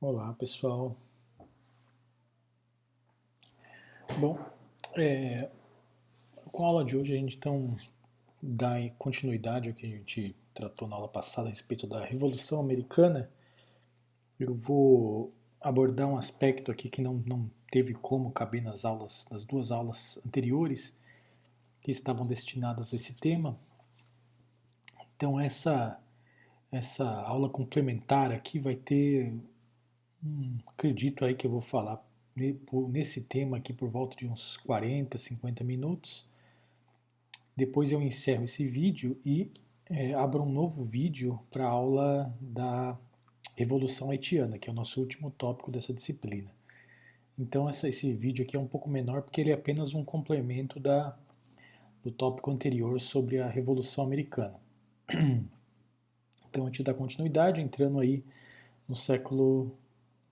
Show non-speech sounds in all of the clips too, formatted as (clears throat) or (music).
Olá pessoal. Bom, é, com a aula de hoje a gente então dá continuidade ao que a gente tratou na aula passada a respeito da Revolução Americana. Eu vou abordar um aspecto aqui que não, não teve como caber nas aulas, nas duas aulas anteriores que estavam destinadas a esse tema. Então essa essa aula complementar aqui vai ter Hum, acredito aí que eu vou falar nesse tema aqui por volta de uns 40, 50 minutos. Depois eu encerro esse vídeo e é, abro um novo vídeo para a aula da Revolução Haitiana, que é o nosso último tópico dessa disciplina. Então essa, esse vídeo aqui é um pouco menor porque ele é apenas um complemento da, do tópico anterior sobre a Revolução Americana. Então a gente dá continuidade entrando aí no século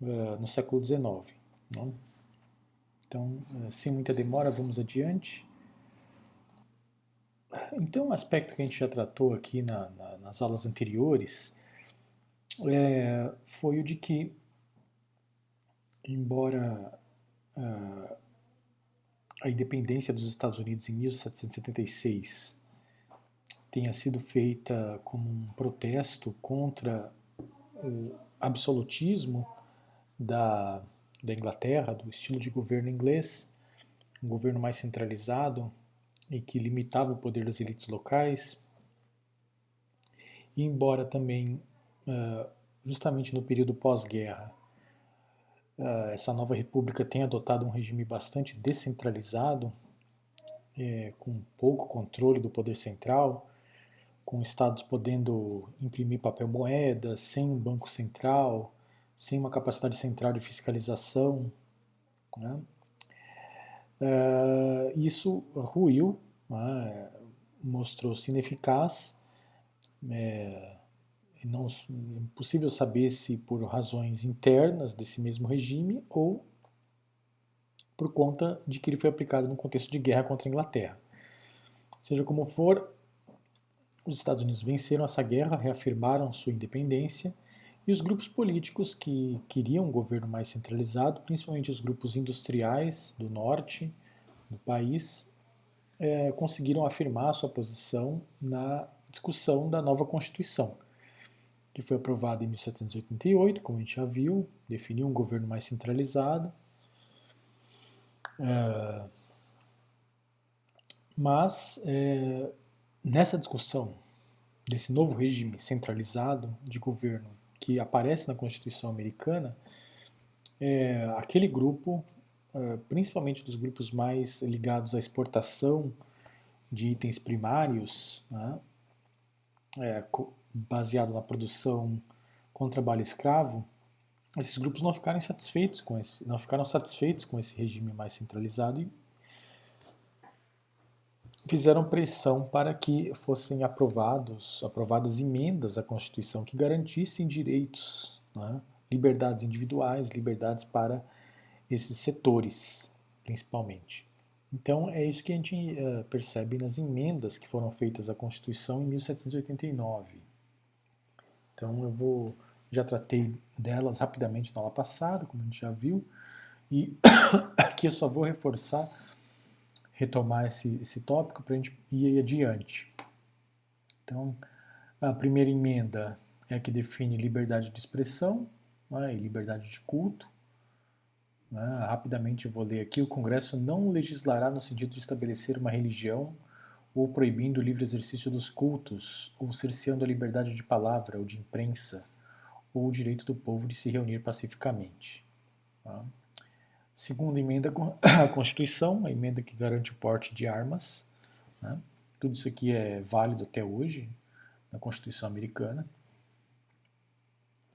uh, no século XIX. Né? Então, uh, sem muita demora, vamos adiante. Então, um aspecto que a gente já tratou aqui na, na, nas aulas anteriores é, foi o de que, embora uh, a independência dos Estados Unidos em 1776 tenha sido feita como um protesto contra o absolutismo da, da Inglaterra, do estilo de governo inglês, um governo mais centralizado e que limitava o poder das elites locais. E embora também, uh, justamente no período pós-guerra, uh, essa nova república tenha adotado um regime bastante descentralizado, é, com pouco controle do poder central, com estados podendo imprimir papel moeda, sem um banco central, sem uma capacidade central de fiscalização. Né? É, isso ruiu, né? mostrou-se ineficaz. É, não, é impossível saber se por razões internas desse mesmo regime ou por conta de que ele foi aplicado no contexto de guerra contra a Inglaterra. Seja como for, os Estados Unidos venceram essa guerra, reafirmaram sua independência e os grupos políticos que queriam um governo mais centralizado, principalmente os grupos industriais do norte do país, é, conseguiram afirmar sua posição na discussão da nova Constituição, que foi aprovada em 1788, como a gente já viu, definiu um governo mais centralizado. É, mas é, nessa discussão desse novo regime centralizado de governo que aparece na Constituição americana, é, aquele grupo, é, principalmente dos grupos mais ligados à exportação de itens primários, né, é, baseado na produção com trabalho escravo, esses grupos não ficaram satisfeitos com esse, não ficaram satisfeitos com esse regime mais centralizado e fizeram pressão para que fossem aprovados, aprovadas emendas à Constituição que garantissem direitos, né, liberdades individuais, liberdades para esses setores, principalmente. Então é isso que a gente uh, percebe nas emendas que foram feitas à Constituição em 1789. Então eu vou já tratei delas rapidamente na aula passada, como a gente já viu, e (coughs) aqui eu só vou reforçar retomar esse, esse tópico para a gente ir adiante. Então, a primeira emenda é a que define liberdade de expressão né, e liberdade de culto. Né, rapidamente vou ler aqui: o Congresso não legislará no sentido de estabelecer uma religião ou proibindo o livre exercício dos cultos, ou cerceando a liberdade de palavra ou de imprensa, ou o direito do povo de se reunir pacificamente. Tá? Segunda emenda à (coughs) Constituição, a emenda que garante o porte de armas. Né? Tudo isso aqui é válido até hoje na Constituição americana.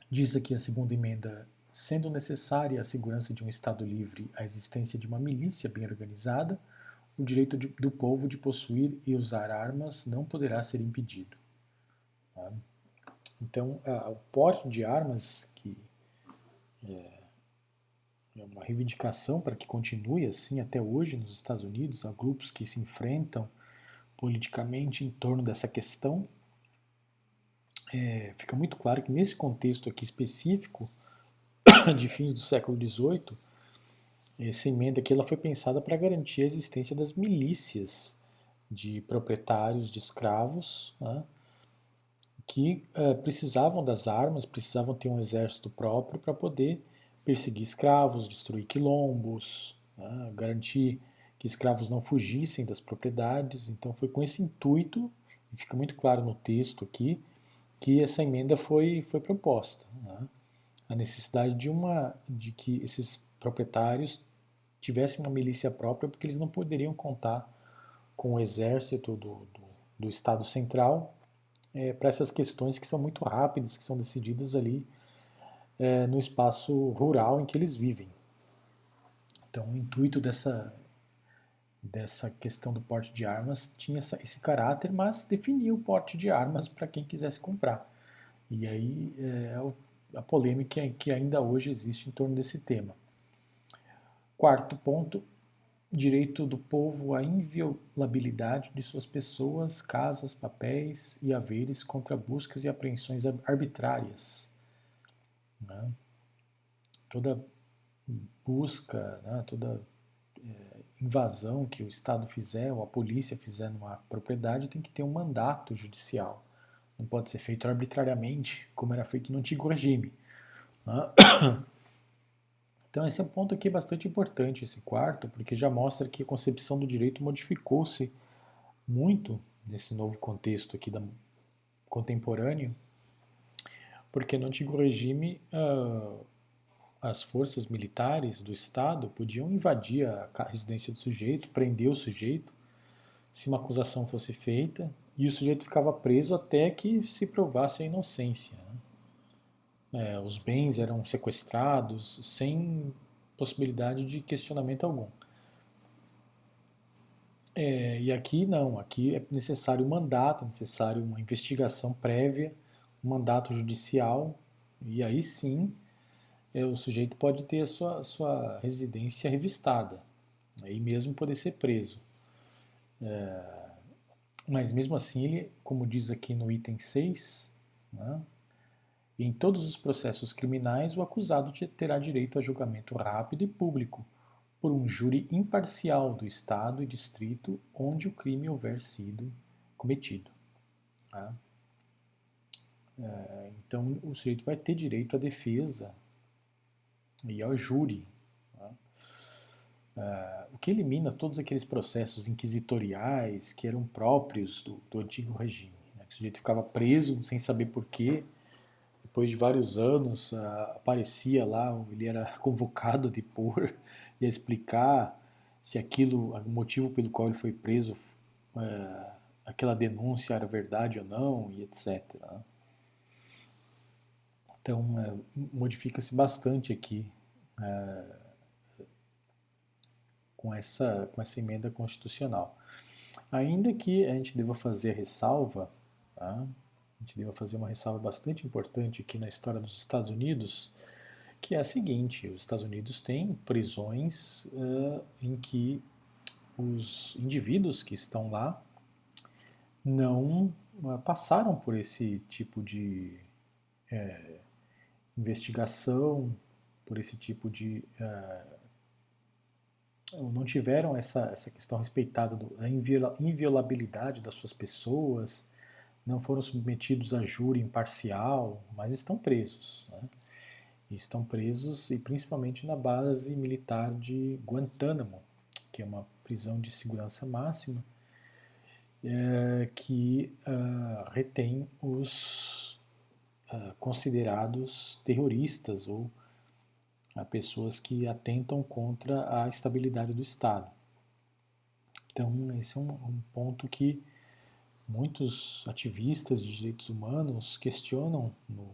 Diz aqui a segunda emenda, sendo necessária a segurança de um Estado livre, a existência de uma milícia bem organizada, o direito de, do povo de possuir e usar armas não poderá ser impedido. Tá? Então, a, o porte de armas que é, uma reivindicação para que continue assim até hoje nos Estados Unidos. Há grupos que se enfrentam politicamente em torno dessa questão. É, fica muito claro que nesse contexto aqui específico, (coughs) de fins do século XVIII, essa emenda aqui ela foi pensada para garantir a existência das milícias de proprietários de escravos, né, que uh, precisavam das armas, precisavam ter um exército próprio para poder perseguir escravos, destruir quilombos, né, garantir que escravos não fugissem das propriedades. Então foi com esse intuito, e fica muito claro no texto aqui, que essa emenda foi, foi proposta. Né? A necessidade de, uma, de que esses proprietários tivessem uma milícia própria, porque eles não poderiam contar com o exército do, do, do Estado Central é, para essas questões que são muito rápidas, que são decididas ali é, no espaço rural em que eles vivem. Então, o intuito dessa, dessa questão do porte de armas tinha essa, esse caráter, mas definia o porte de armas para quem quisesse comprar. E aí é a polêmica que ainda hoje existe em torno desse tema. Quarto ponto, direito do povo à inviolabilidade de suas pessoas, casas, papéis e haveres contra buscas e apreensões arbitrárias. Né? Toda busca, né? toda é, invasão que o Estado fizer ou a polícia fizer numa propriedade tem que ter um mandato judicial. Não pode ser feito arbitrariamente, como era feito no antigo regime. Né? (coughs) Então esse é um ponto aqui bastante importante, esse quarto, porque já mostra que a concepção do direito modificou-se muito nesse novo contexto aqui da, contemporâneo, porque no antigo regime uh, as forças militares do Estado podiam invadir a residência do sujeito, prender o sujeito, se uma acusação fosse feita, e o sujeito ficava preso até que se provasse a inocência. Né? É, os bens eram sequestrados sem possibilidade de questionamento algum. É, e aqui não, aqui é necessário um mandato, é necessário uma investigação prévia, mandato judicial, e aí sim é, o sujeito pode ter a sua, sua residência revistada, aí mesmo poder ser preso. É, mas mesmo assim, ele, como diz aqui no item 6, né, em todos os processos criminais, o acusado terá direito a julgamento rápido e público por um júri imparcial do Estado e distrito onde o crime houver sido cometido. Tá? É, então, o sujeito vai ter direito à defesa e ao júri, tá? é, o que elimina todos aqueles processos inquisitoriais que eram próprios do, do antigo regime. Né? Que o sujeito ficava preso sem saber porquê, depois de vários anos, aparecia lá, ele era (laughs) convocado a depor e a explicar se aquilo, o motivo pelo qual ele foi preso, uh, aquela denúncia era verdade ou não, e etc. Então, uh, modifica-se bastante aqui com, essa, com essa emenda constitucional. Ainda que a gente deva fazer ressalva, tá? a gente deva fazer uma ressalva bastante importante aqui na história dos Estados Unidos, que é a seguinte: os Estados Unidos têm prisões uh, em que os indivíduos que estão lá não uh, passaram por esse tipo de é, investigação, por esse tipo de. Uh, não tiveram essa, essa questão respeitada da inviolabilidade das suas pessoas, não foram submetidos a júri imparcial, mas estão presos. Né? estão presos e principalmente na base militar de Guantánamo, que é uma prisão de segurança máxima, é, que uh, retém os uh, considerados terroristas ou uh, pessoas que atentam contra a estabilidade do Estado. Então, esse é um, um ponto que muitos ativistas de direitos humanos questionam no,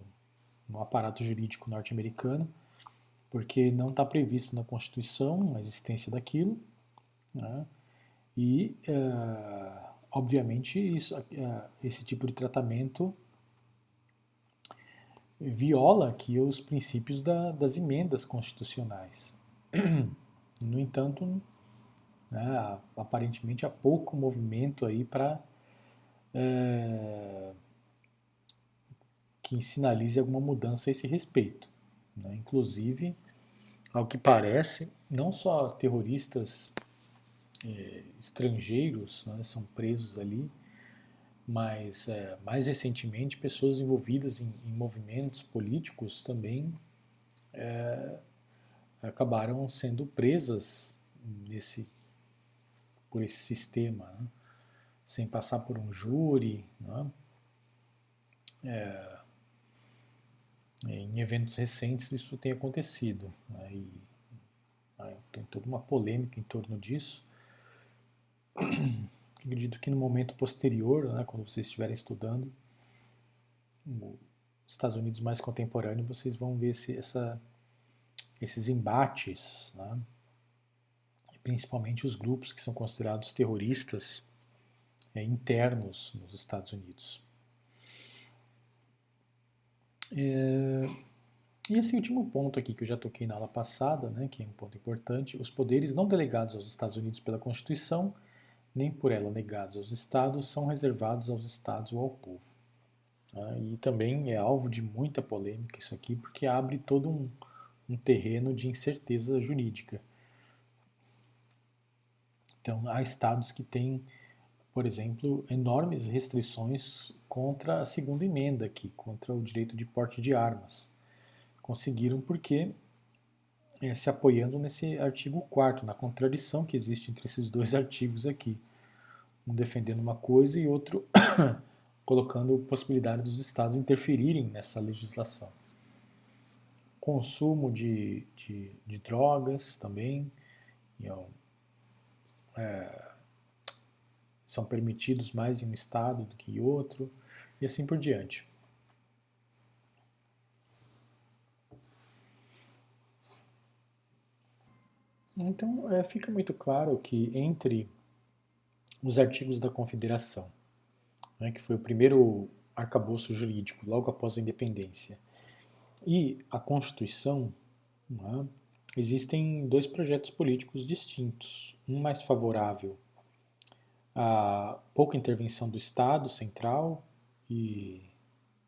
no aparato jurídico norte-americano, porque não está previsto na Constituição a existência daquilo, né? e, uh, obviamente, isso, uh, esse tipo de tratamento viola aqui os princípios da, das emendas constitucionais. (clears throat) No entanto, né, aparentemente há pouco movimento aí para é, que sinalize alguma mudança a esse respeito. Né? Inclusive, ao que parece, não só terroristas é, estrangeiros né, são presos ali, mas é, mais recentemente pessoas envolvidas em, em movimentos políticos também é, acabaram sendo presas nesse por esse sistema, né? sem passar por um júri, né? é, em eventos recentes isso tem acontecido né? né, tem toda uma polêmica em torno disso. (clears throat) Acredito que no momento posterior, né, quando vocês estiverem estudando os Estados Unidos mais contemporâneo, vocês vão ver esse, essa, esses embates, né, principalmente os grupos que são considerados terroristas é, internos nos Estados Unidos. É, e esse último ponto aqui que eu já toquei na aula passada, né, que é um ponto importante, os poderes não delegados aos Estados Unidos pela Constituição nem por ela negados aos estados, são reservados aos estados ou ao povo. Tá? E também é alvo de muita polêmica isso aqui, porque abre todo um, um terreno de incerteza jurídica. Então, há estados que têm, por exemplo, enormes restrições contra a segunda emenda aqui, contra o direito de porte de armas. Conseguiram porque é, se apoiando nesse artigo 4 na contradição que existe entre esses dois (laughs) artigos aqui. Um defendendo uma coisa e outro (coughs) colocando possibilidade dos estados interferirem nessa legislação. Consumo de, de, de drogas também é, são permitidos mais em um estado do que em outro, e assim por diante. Então, é, fica muito claro que entre os artigos da Confederação, né, que foi o primeiro arcabouço jurídico logo após a independência, e a Constituição, né, existem dois projetos políticos distintos. Um mais favorável à pouca intervenção do Estado central e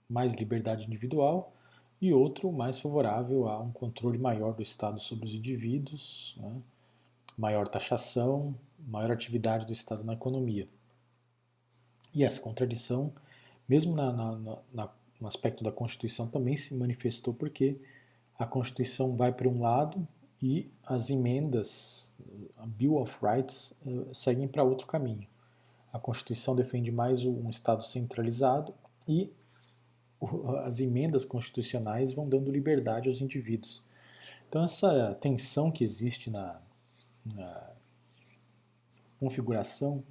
mais liberdade individual, e outro mais favorável a um controle maior do Estado sobre os indivíduos, né? maior taxação, maior atividade do Estado na economia. E essa contradição, mesmo na, na, na, no aspecto da Constituição, também se manifestou porque a Constituição vai para um lado e as emendas, a Bill of Rights, uh, seguem para outro caminho. A Constituição defende mais um Estado centralizado e as emendas constitucionais vão dando liberdade aos indivíduos. Então, essa tensão que existe na, na configuração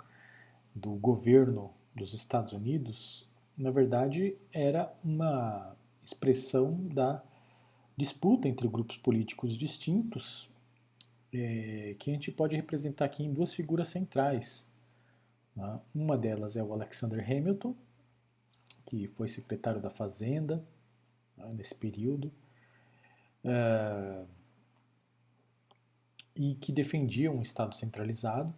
do governo dos Estados Unidos, na verdade, era uma expressão da disputa entre grupos políticos distintos, é, que a gente pode representar aqui em duas figuras centrais. Né? Uma delas é o Alexander Hamilton, que foi secretário da Fazenda né, nesse período, uh, e que defendia um Estado centralizado,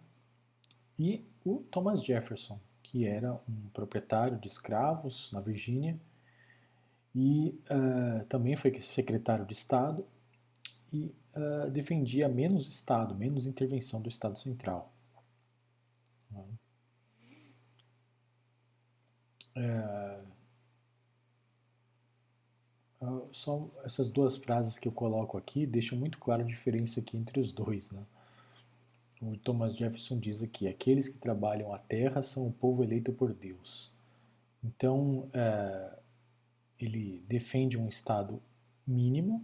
e o Thomas Jefferson, que era um proprietário de escravos na Virgínia, e uh, também foi secretário de Estado, e uh, defendia menos Estado, menos intervenção do Estado central. É, ah, só essas duas frases que eu coloco aqui deixam muito clara a diferença aqui entre os dois. Né? O Thomas Jefferson diz aqui: aqueles que trabalham a terra são o povo eleito por Deus. Então, é, ele defende um Estado mínimo,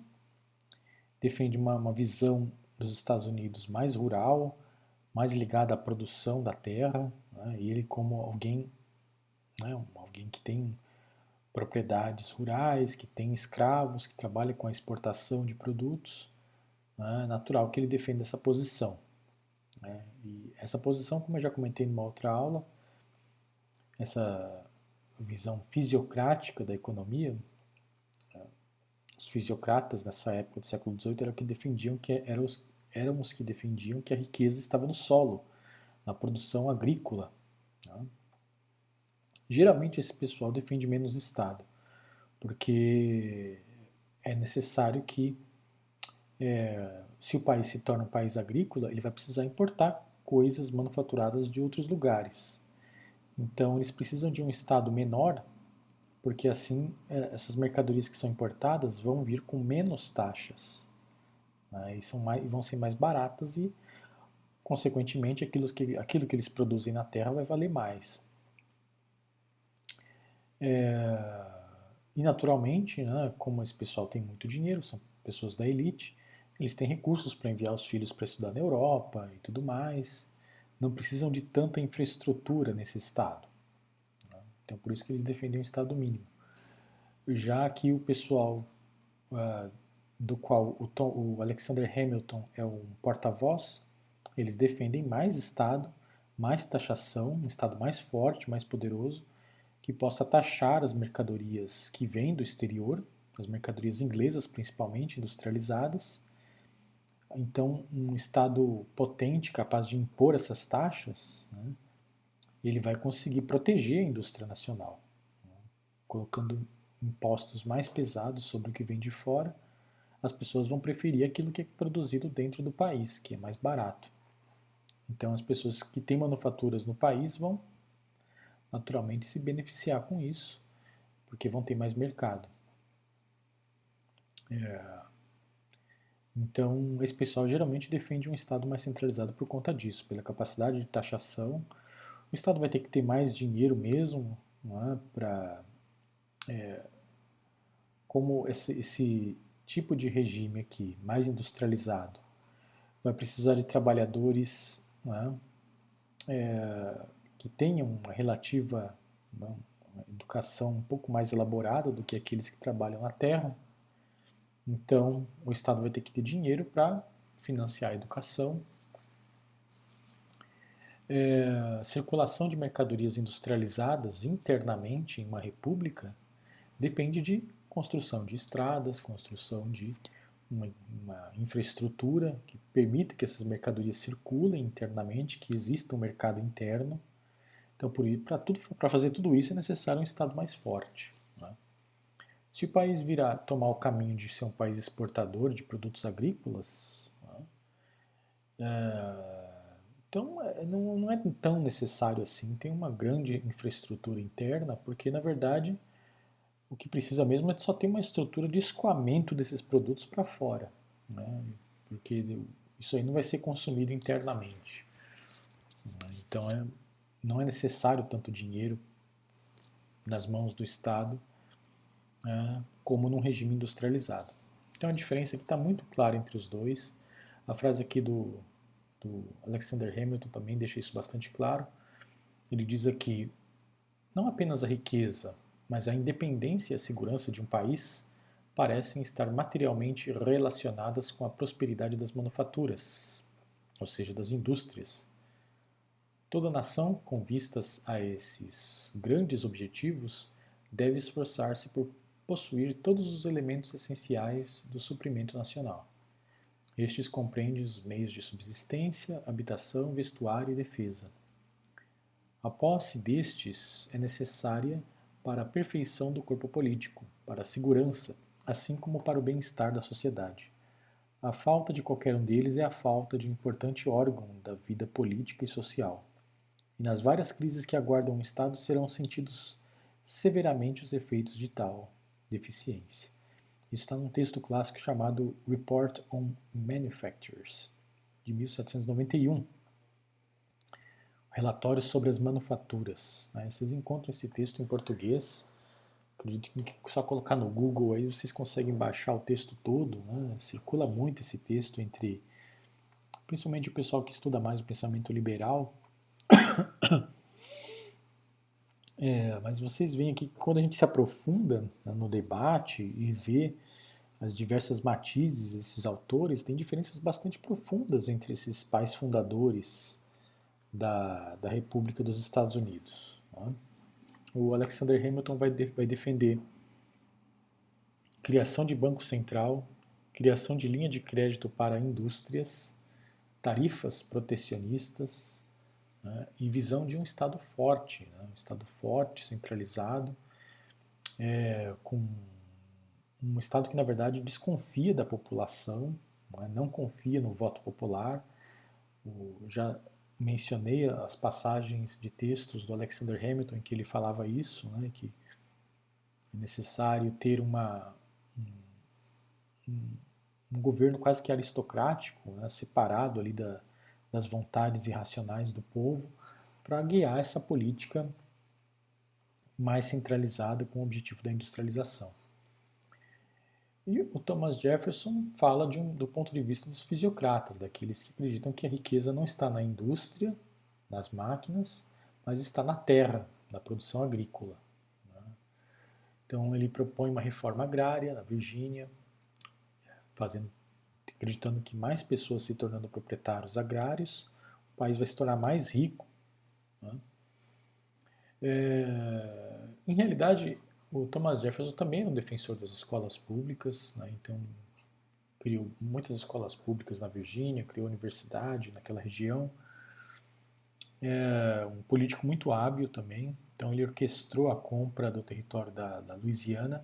defende uma, uma visão dos Estados Unidos mais rural, mais ligada à produção da terra, né? e ele, como alguém né? alguém que tem propriedades rurais, que tem escravos, que trabalha com a exportação de produtos, né? é natural que ele defenda essa posição. Né? E essa posição, como eu já comentei numa outra aula, essa visão fisiocrática da economia, né? os fisiocratas nessa época do século XVIII eram que defendiam que eram os, eram os que defendiam que a riqueza estava no solo, na produção agrícola. Né? Geralmente esse pessoal defende menos Estado, porque é necessário que, é, se o país se torna um país agrícola, ele vai precisar importar coisas manufaturadas de outros lugares. Então, eles precisam de um Estado menor, porque assim é, essas mercadorias que são importadas vão vir com menos taxas né, e, são mais, vão ser mais baratas e, consequentemente, aquilo que, aquilo que eles produzem na terra vai valer mais. É, e naturalmente, né, como esse pessoal tem muito dinheiro, são pessoas da elite, eles têm recursos para enviar os filhos para estudar na Europa e tudo mais. Não precisam de tanta infraestrutura nesse estado. Né? Então, por isso que eles defendem o estado mínimo. Já que o pessoal uh, do qual o, Tom, o Alexander Hamilton é um porta-voz, eles defendem mais estado, mais taxação, um estado mais forte, mais poderoso, que possa taxar as mercadorias que vêm do exterior, as mercadorias inglesas principalmente, industrializadas. Então, um Estado potente, capaz de impor essas taxas, né, ele vai conseguir proteger a indústria nacional, né, colocando impostos mais pesados sobre o que vem de fora. As pessoas vão preferir aquilo que é produzido dentro do país, que é mais barato. Então, as pessoas que têm manufaturas no país vão naturalmente se beneficiar com isso, porque vão ter mais mercado. É. Então, esse pessoal geralmente defende um Estado mais centralizado por conta disso, pela capacidade de taxação. O Estado vai ter que ter mais dinheiro mesmo, é? para é, como esse, esse tipo de regime aqui, mais industrializado, vai precisar de trabalhadores é? Que tenham uma relativa uma educação um pouco mais elaborada do que aqueles que trabalham na terra. Então, o Estado vai ter que ter dinheiro para financiar a educação. É, circulação de mercadorias industrializadas internamente em uma república depende de construção de estradas, construção de uma, uma, infraestrutura que permita que essas mercadorias circulem internamente, que exista um mercado interno. Então, para fazer tudo isso é necessário um Estado mais forte. Né? Se o país virar tomar o caminho de ser um país exportador de produtos agrícolas, né? é, então é, não, é tão necessário assim ter uma grande infraestrutura interna, porque na verdade o que precisa mesmo é só ter uma estrutura de escoamento desses produtos para fora, né? porque isso aí não vai ser consumido internamente. Então é não é necessário tanto dinheiro nas mãos do Estado é, como num regime industrializado. Então a diferença aqui está muito clara entre os dois. A frase aqui do, do Alexander Hamilton também deixa isso bastante claro. Ele diz aqui: não apenas a riqueza, mas a independência e a segurança de um país parecem estar materialmente relacionadas com a prosperidade das manufaturas, ou seja, das indústrias Toda nação, com vistas a esses grandes objetivos, deve esforçar-se por possuir todos os elementos essenciais do suprimento nacional. Estes compreendem os meios de subsistência, habitação, vestuário e defesa. A posse destes é necessária para a perfeição do corpo político, para a segurança, assim como para o bem-estar da sociedade. A falta de qualquer um deles é a falta de um importante órgão da vida política e social e nas várias crises que aguardam o Estado serão sentidos severamente os efeitos de tal deficiência. Isso está num texto clássico chamado Report on Manufactures, de 1791. Relatório sobre as manufaturas. Né? Vocês encontram esse texto em português. Acredito que só colocar no Google aí vocês conseguem baixar o texto todo. Né? Circula muito esse texto entre, principalmente o pessoal que estuda mais o pensamento liberal, (coughs) é, mas vocês veem aqui que quando a gente se aprofunda né, no debate e vê as diversas matizes desses autores, tem diferenças bastante profundas entre esses pais fundadores da, da República dos Estados Unidos. Né? O Alexander Hamilton vai, de, vai defender criação de banco central, criação de linha de crédito para indústrias, tarifas protecionistas, né, e visão de um Estado forte, né, um Estado forte, centralizado, é, com um Estado que, na verdade, desconfia da população, não, é? não confia no voto popular. O, já mencionei as passagens de textos do Alexander Hamilton em que ele falava isso, né, que é necessário ter uma, um, um governo quase que aristocrático, né, separado ali da, das vontades irracionais do povo, para guiar essa política mais centralizada com o objetivo da industrialização. E o Thomas Jefferson fala um, do ponto de vista dos fisiocratas, daqueles que acreditam que a riqueza não está na indústria, nas máquinas, mas está na terra, na produção agrícola. Né? Então ele propõe uma reforma agrária na Virgínia, fazendo, acreditando que mais pessoas se tornando proprietários agrários, o país vai se tornar mais rico. Né? É, em realidade, o Thomas Jefferson também era um defensor das escolas públicas, né? então criou muitas escolas públicas na Virgínia, criou universidade naquela região. É um político muito hábil também, então ele orquestrou a compra do território da, da Louisiana,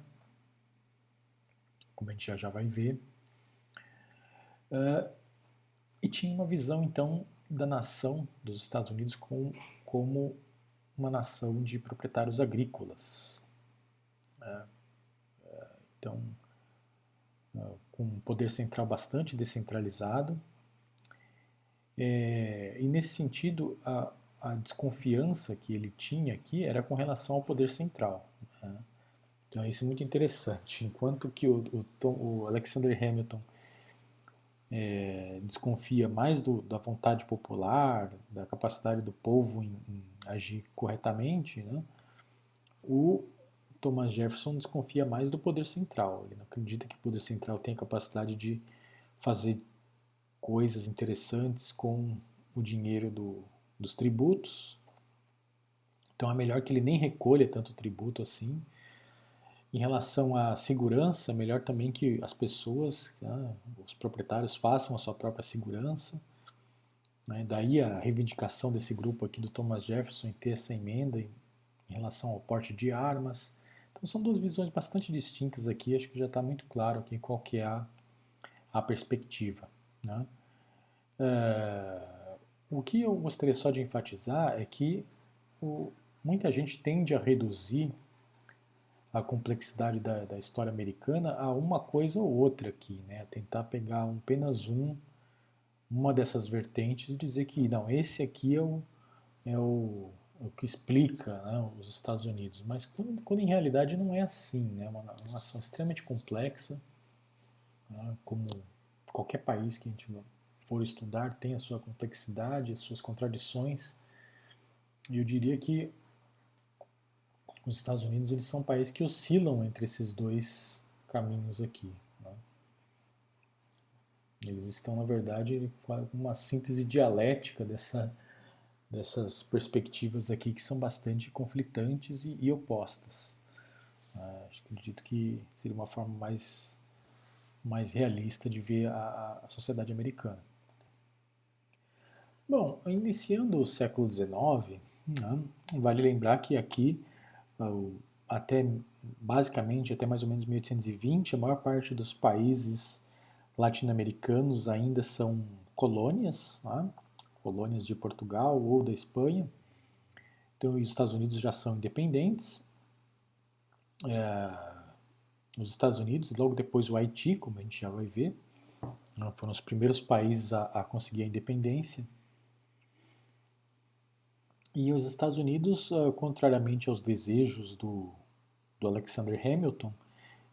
como a gente já, já vai ver. Uh, e tinha uma visão então da nação dos Estados Unidos com, como uma nação de proprietários agrícolas. Né? É, então, é, com um poder central bastante descentralizado. É, e nesse sentido, a, a, desconfiança que ele tinha aqui era com relação ao poder central. Né? Então, isso é muito interessante. Enquanto que o, o, Tom, o Alexander Hamilton é, desconfia mais do, da vontade popular, da capacidade do povo em, em agir corretamente, né? o Thomas Jefferson desconfia mais do poder central. Ele não acredita que o poder central tem a capacidade de fazer coisas interessantes com o dinheiro do, dos tributos. Então é melhor que ele nem recolha tanto tributo assim. Em relação à segurança, melhor também que as pessoas, né, os proprietários, façam a sua própria segurança. Né? Daí a reivindicação desse grupo aqui do Thomas Jefferson em ter essa emenda em, em relação ao porte de armas. Então são duas visões bastante distintas aqui, acho que já está muito claro aqui qual que é a, a perspectiva. Né? É, o que eu gostaria só de enfatizar é que o, muita gente tende a reduzir a complexidade da, da, história americana a uma coisa ou outra aqui, né? Tentar pegar um, apenas um, uma dessas vertentes e dizer que não, esse aqui é o, é o o que explica né, os Estados Unidos, mas quando, quando, em realidade não é assim, né, é uma, uma nação extremamente complexa, né, como qualquer país que a gente for estudar tem a sua complexidade, as suas contradições, e eu diria que os Estados Unidos eles são países que oscilam entre esses dois caminhos aqui. Né. Eles estão, na verdade, com uma síntese dialética dessa dessas perspectivas aqui que são bastante conflitantes e, e opostas. Uh, acho que acredito que seria uma forma mais, mais realista de ver a, a sociedade americana. Bom, iniciando o século XIX, né, vale lembrar que aqui, até basicamente até mais ou menos 1820, a maior parte dos países latino-americanos ainda são colônias, né? colônias de Portugal ou da Espanha. Então, os Estados Unidos já são independentes. É, os Estados Unidos, logo depois o Haiti, como a gente já vai ver, né, foram os primeiros países a, a conseguir a independência. E os Estados Unidos, uh, contrariamente aos desejos do, do Alexander Hamilton,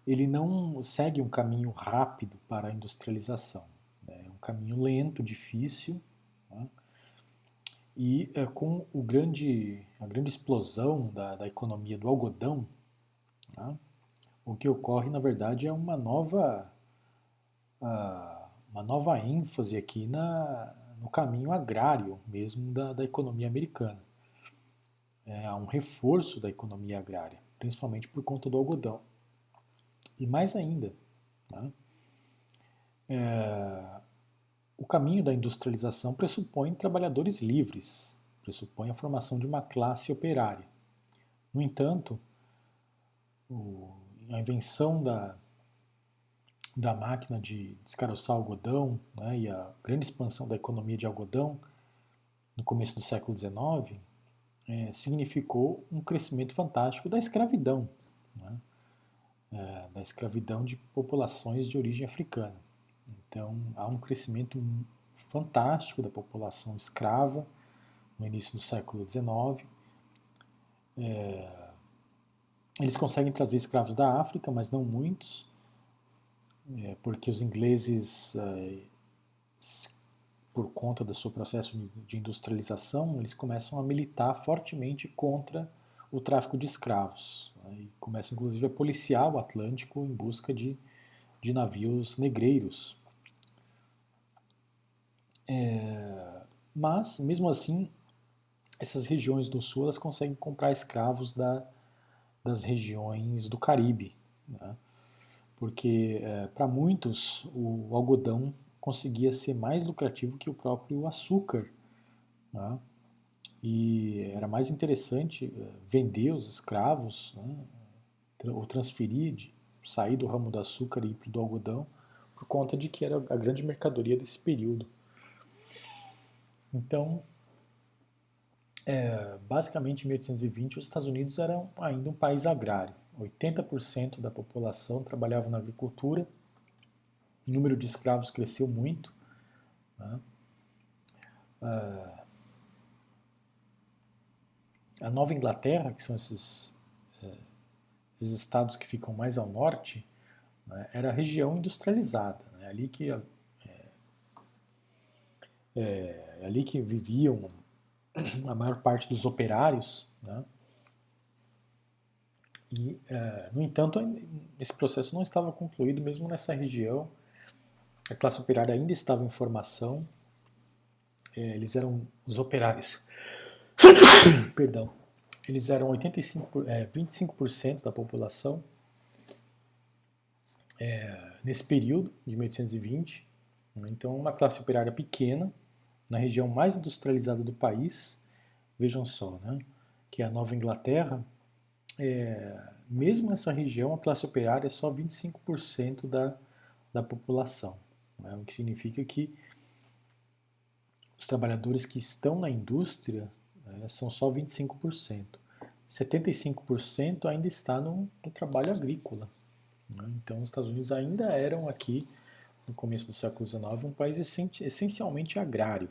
ele não segue um caminho rápido para a industrialização. Né? É um caminho lento, difícil, né? E é, com o grande, a grande explosão da, da economia do algodão, né, o que ocorre, na verdade, é uma nova, uh, uma nova ênfase aqui na, no caminho agrário mesmo da, da economia americana. É um reforço da economia agrária, principalmente por conta do algodão. E mais ainda, né, é, o caminho da industrialização pressupõe trabalhadores livres, pressupõe a formação de uma classe operária. No entanto, o, a invenção da, da máquina de descaroçar algodão né, e a grande expansão da economia de algodão no começo do século XIX é, significou um crescimento fantástico da escravidão, né, é, da escravidão de populações de origem africana. Então há um crescimento fantástico da população escrava no início do século XIX. É, eles conseguem trazer escravos da África, mas não muitos, é, porque os ingleses, é, por conta do seu processo de industrialização, eles começam a militar fortemente contra o tráfico de escravos. Né, e começam, inclusive, a policiar o Atlântico em busca de, de navios negreiros. É, mas, mesmo assim, essas regiões do sul elas conseguem comprar escravos da, das regiões do Caribe, né? porque é, para muitos o algodão conseguia ser mais lucrativo que o próprio açúcar. Né? E era mais interessante é, vender os escravos, né? ou transferir, de, sair do ramo do açúcar e ir para o do algodão, por conta de que era a grande mercadoria desse período. Então, é, basicamente, em 1820, os Estados Unidos eram ainda um país agrário. 80% da população trabalhava na agricultura, o número de escravos cresceu muito. Né? a Nova Inglaterra, que são esses, é, esses estados que ficam mais ao norte, né, era região industrializada, né? ali que é, é, ali que viviam a maior parte dos operários. Né? E, no entanto, esse processo não estava concluído mesmo nessa região. A classe operária ainda estava em formação. É, eles eram os operários. (coughs) Perdão. Eles eram 85, é, 25% da população é, nesse período de 1820. Então, uma classe operária pequena, na região mais industrializada do país, vejam só, né, que é a Nova Inglaterra, é, mesmo nessa região a classe operária é só 25% da, da população, né, o que significa que os trabalhadores que estão na indústria né, são só 25%. 75% ainda está no, no trabalho agrícola. Né? Então, os Estados Unidos ainda eram aqui, no começo do século XIX, um país essencialmente agrário.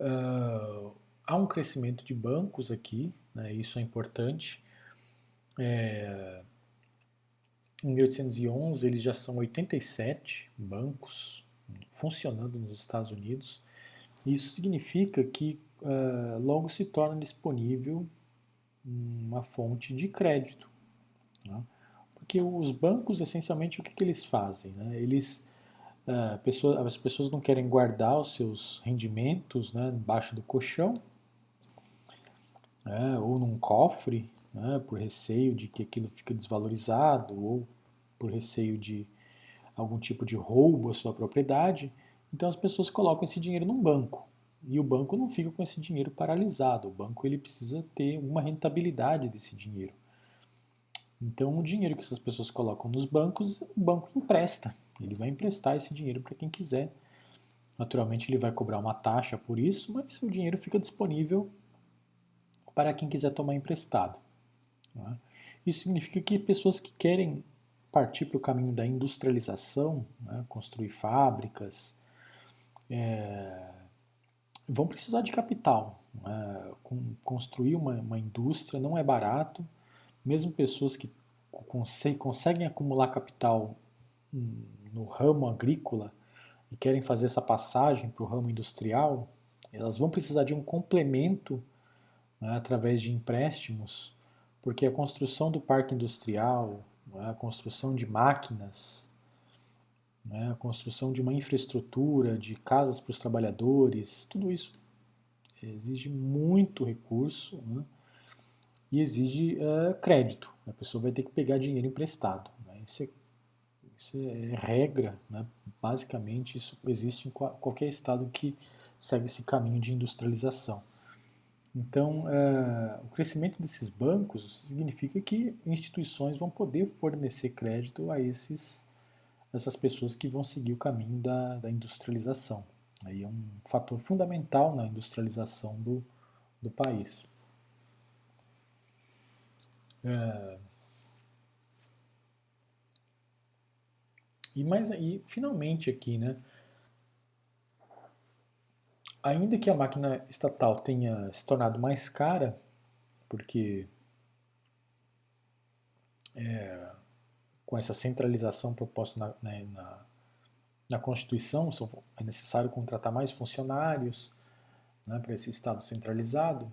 Uh, há um crescimento de bancos aqui, né, isso é importante. É, em 1811, eles já são 87 bancos funcionando nos Estados Unidos. Isso significa que uh, logo se torna disponível uma fonte de crédito. Né? Porque os bancos, essencialmente, o que, que eles fazem? Né? Eles é, pessoa, as pessoas não querem guardar os seus rendimentos né, embaixo do colchão né, ou num cofre, né, por receio de que aquilo fique desvalorizado ou por receio de algum tipo de roubo à sua propriedade. Então as pessoas colocam esse dinheiro num banco e o banco não fica com esse dinheiro paralisado. O banco ele precisa ter uma rentabilidade desse dinheiro. Então o dinheiro que essas pessoas colocam nos bancos, o banco empresta. Ele vai emprestar esse dinheiro para quem quiser. Naturalmente, ele vai cobrar uma taxa por isso, mas o dinheiro fica disponível para quem quiser tomar emprestado. Né? Isso significa que pessoas que querem partir para o caminho da industrialização, né, construir fábricas, é, vão precisar de capital. Né? construir uma, uma, indústria não é barato, mesmo pessoas que conseguem acumular capital no ramo agrícola e querem fazer essa passagem para o ramo industrial, elas vão precisar de um complemento né, através de empréstimos, porque a construção do parque industrial, né, a construção de máquinas, né, a construção de uma infraestrutura, de casas para os trabalhadores, tudo isso exige muito recurso né, e exige uh, crédito. A pessoa vai ter que pegar dinheiro emprestado. Né, isso é isso é regra, né? basicamente isso existe em qualquer estado que segue esse caminho de industrialização. Então, uh, o crescimento desses bancos significa que instituições vão poder fornecer crédito a esses, essas pessoas que vão seguir o caminho da, da industrialização. Aí é um fator fundamental na industrialização do, do país. É... E mais aí, finalmente aqui, né? Ainda que a máquina estatal tenha se tornado mais cara, porque é, com essa centralização proposta na, né, na, na Constituição, é necessário contratar mais funcionários né, para esse Estado centralizado.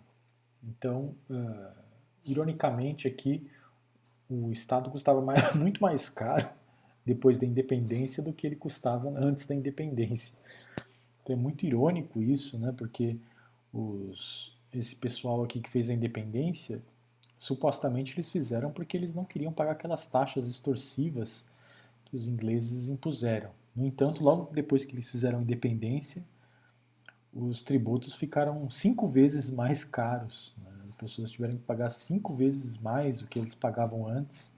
Então, uh, ironicamente aqui, o Estado custava mais, (laughs) muito mais caro depois da independência do que ele custava antes da independência. É muito irônico isso, né, porque os, esse pessoal aqui que fez a independência, supostamente eles fizeram porque eles não queriam pagar aquelas taxas extorsivas que os ingleses impuseram. No entanto, logo depois que eles fizeram a independência, os tributos ficaram cinco vezes mais caros. Né? As pessoas tiveram que pagar cinco vezes mais do que eles pagavam antes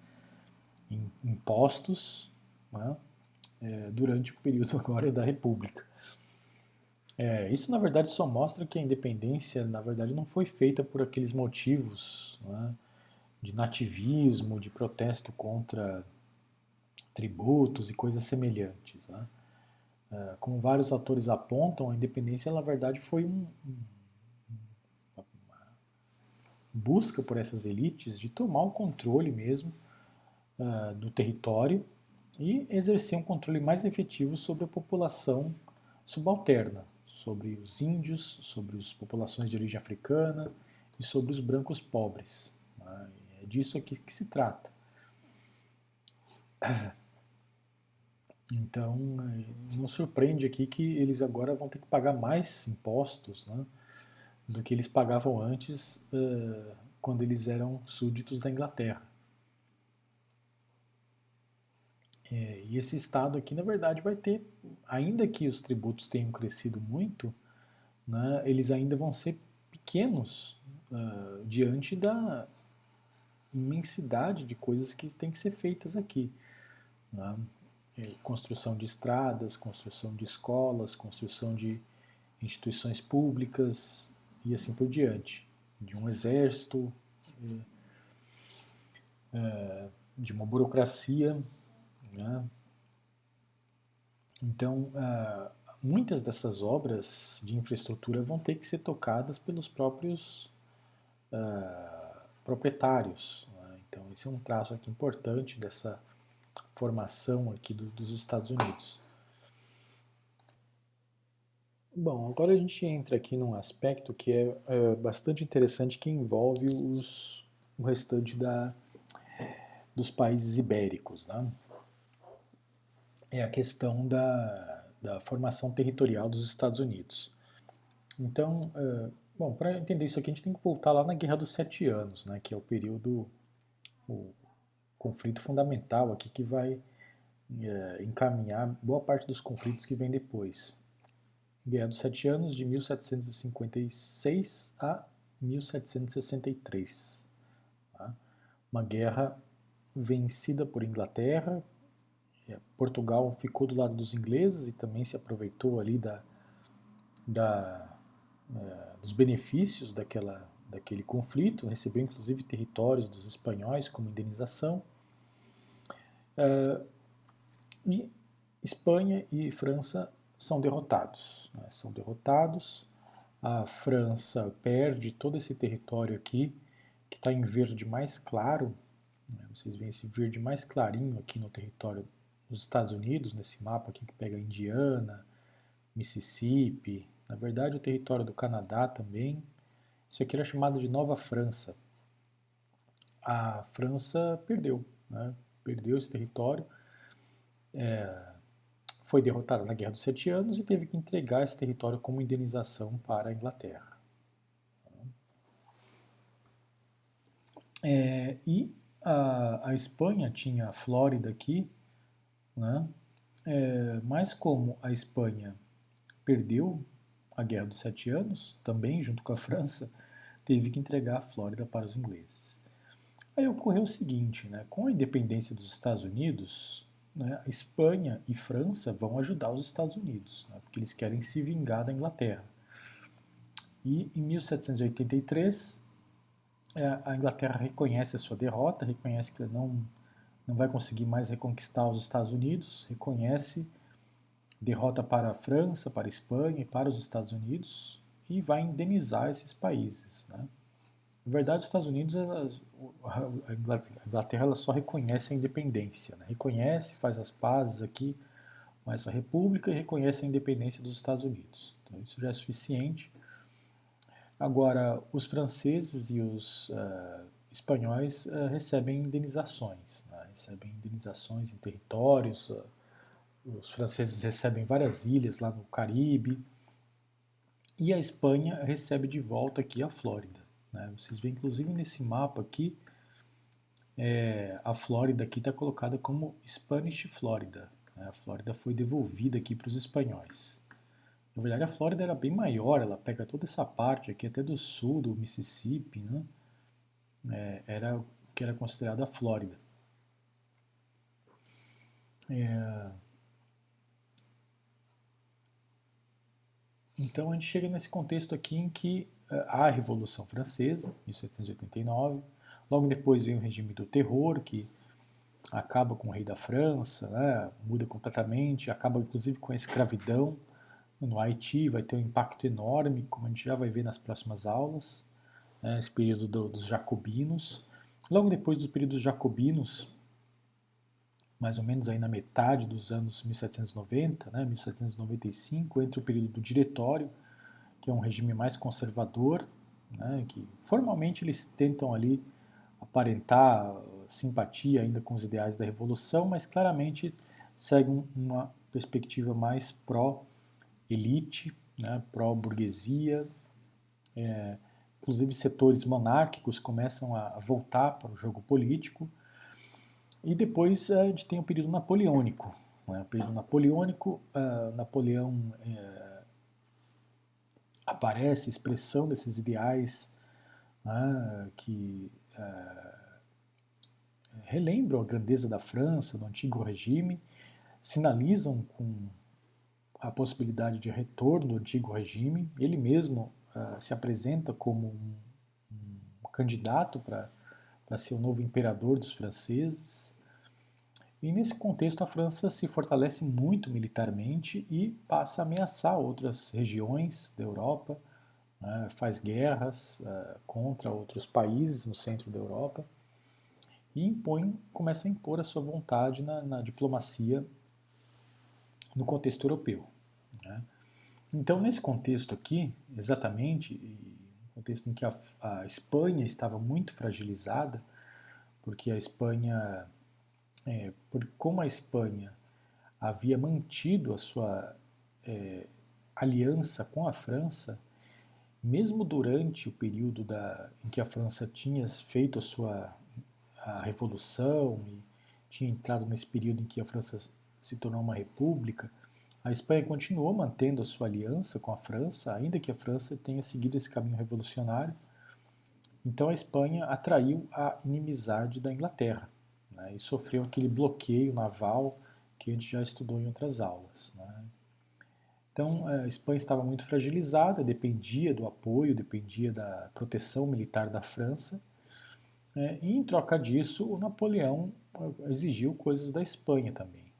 em impostos né? é, durante o período (laughs) agora da República. É, isso na verdade só mostra que a independência na verdade não foi feita por aqueles motivos né? de nativismo, de protesto contra tributos e coisas semelhantes. Né? É, como vários autores apontam, a independência, na verdade, foi um, uma busca por essas elites de tomar o controle mesmo uh, do território e exercer um controle mais efetivo sobre a população subalterna, sobre os índios, sobre as populações de origem africana e sobre os brancos pobres. Né? É disso aqui que se trata. (clears throat) Então, é, não surpreende aqui que eles agora vão ter que pagar mais impostos né, do que eles pagavam antes, uh, quando eles eram súditos da Inglaterra. É, e esse Estado aqui, na verdade, vai ter, ainda que os tributos tenham crescido muito, né, eles ainda vão ser pequenos uh, diante da imensidade de coisas que têm que ser feitas aqui. Né? É, construção de estradas, construção de escolas, construção de instituições públicas e assim por diante, de um exército, é, é, de uma burocracia. Né? Então, muitas dessas obras de infraestrutura vão ter que ser tocadas pelos próprios proprietários. Né? Então, esse é um traço aqui importante dessa formação aqui do, dos Estados Unidos. Bom, agora a gente entra aqui num aspecto que é, é bastante interessante que envolve os, o restante da, dos países ibéricos. Né? É a questão da, da formação territorial dos Estados Unidos. Então, é, bom, para entender isso aqui a gente tem que voltar lá na Guerra dos Sete Anos, né, que é o período, o, conflito fundamental aqui que vai é, encaminhar boa parte dos conflitos que vem depois. Guerra dos Sete Anos, de 1756 a 1763. Tá? Uma guerra vencida por Inglaterra. É, Portugal ficou do lado dos ingleses e também se aproveitou ali da, da, é, dos benefícios daquela, daquele conflito, recebeu inclusive territórios dos espanhóis como indenização. Uh, e Espanha e França são derrotados. Né? São derrotados. A França perde todo esse território aqui, que está em verde mais claro. Né? Vocês veem esse verde mais clarinho aqui no território dos Estados Unidos, nesse mapa aqui que pega Indiana, Mississippi. Na verdade, o território do Canadá também. Isso aqui era chamado de Nova França. A França perdeu, né? perdeu esse território, é, foi derrotada na Guerra dos Sete Anos e teve que entregar esse território como indenização para a Inglaterra. É, e a, a, Espanha tinha a Flórida aqui, né? É, mas como a Espanha perdeu a Guerra dos Sete Anos, também junto com a (laughs) França, teve que entregar a Flórida para os ingleses. Aí ocorreu o seguinte, né, com a independência dos Estados Unidos, né, Espanha e França vão ajudar os Estados Unidos, né, porque eles querem se vingar da Inglaterra. E em 1783, é, a Inglaterra reconhece a sua derrota, reconhece que não, não vai conseguir mais reconquistar os Estados Unidos, reconhece derrota para a França, para a Espanha e para os Estados Unidos e vai indenizar esses países. Né? Na verdade, os Estados Unidos, a Inglaterra ela só reconhece a independência, né? reconhece, faz as pazes aqui com essa república e reconhece a independência dos Estados Unidos. Então, isso já é suficiente. Agora, os franceses e os uh, espanhóis uh, recebem indenizações, né? recebem indenizações em territórios. Uh, os franceses recebem várias ilhas lá no Caribe e a Espanha recebe de volta aqui a Flórida. Né? Vocês veem, inclusive, nesse mapa aqui, é, a Flórida aqui está colocada como Spanish Florida. Né? A Flórida foi devolvida aqui para os espanhóis. Na verdade, a Flórida era bem maior, ela pega toda essa parte aqui, até do sul do Mississippi, né? É, era o que era considerado a Flórida. É... Então a gente chega nesse contexto aqui em que a Revolução Francesa, 1789. Logo depois vem o regime do terror, que acaba com o rei da França, né, muda completamente, acaba inclusive com a escravidão no Haiti, vai ter um impacto enorme, como a gente já vai ver nas próximas aulas, né, esse período do, dos jacobinos. Logo depois do período dos jacobinos, mais ou menos aí na metade dos anos 1790, né, 1795, entra o período do diretório, que é um regime mais conservador, né, que formalmente eles tentam ali aparentar simpatia ainda com os ideais da revolução, mas claramente seguem uma perspectiva mais pró-elite, né, pró-burguesia. É, inclusive setores monárquicos começam a voltar para o jogo político. E depois a gente tem o período napoleônico. Né, o período napoleônico, uh, Napoleão uh, aparece expressão desses ideais né, que relembram a grandeza da França, do antigo regime, sinalizam com a possibilidade de retorno do antigo regime. Ele mesmo uh, se apresenta como um, um candidato para ser o novo imperador dos franceses. E nesse contexto, a França se fortalece muito militarmente e passa a ameaçar outras regiões da Europa, né, faz guerras uh, contra outros países no centro da Europa e impõe, começa a impor a sua vontade na, na diplomacia no contexto europeu. Então, nesse contexto aqui, exatamente, no contexto em que a, a Espanha estava muito fragilizada, porque a Espanha é, por como a Espanha havia mantido a sua é, aliança com a França, mesmo durante o período da, em que a França tinha feito a sua a revolução e tinha entrado nesse período em que a França se tornou uma república, a Espanha continuou mantendo a sua aliança com a França, ainda que a França tenha seguido esse caminho revolucionário. Então a Espanha atraiu a inimizade da Inglaterra né, e sofreu aquele bloqueio naval que a gente já estudou em outras aulas. Né. Então, a Espanha estava muito fragilizada, dependia do apoio, dependia da proteção militar da França, né, e em troca disso, o Napoleão eh, exigiu coisas da Espanha também.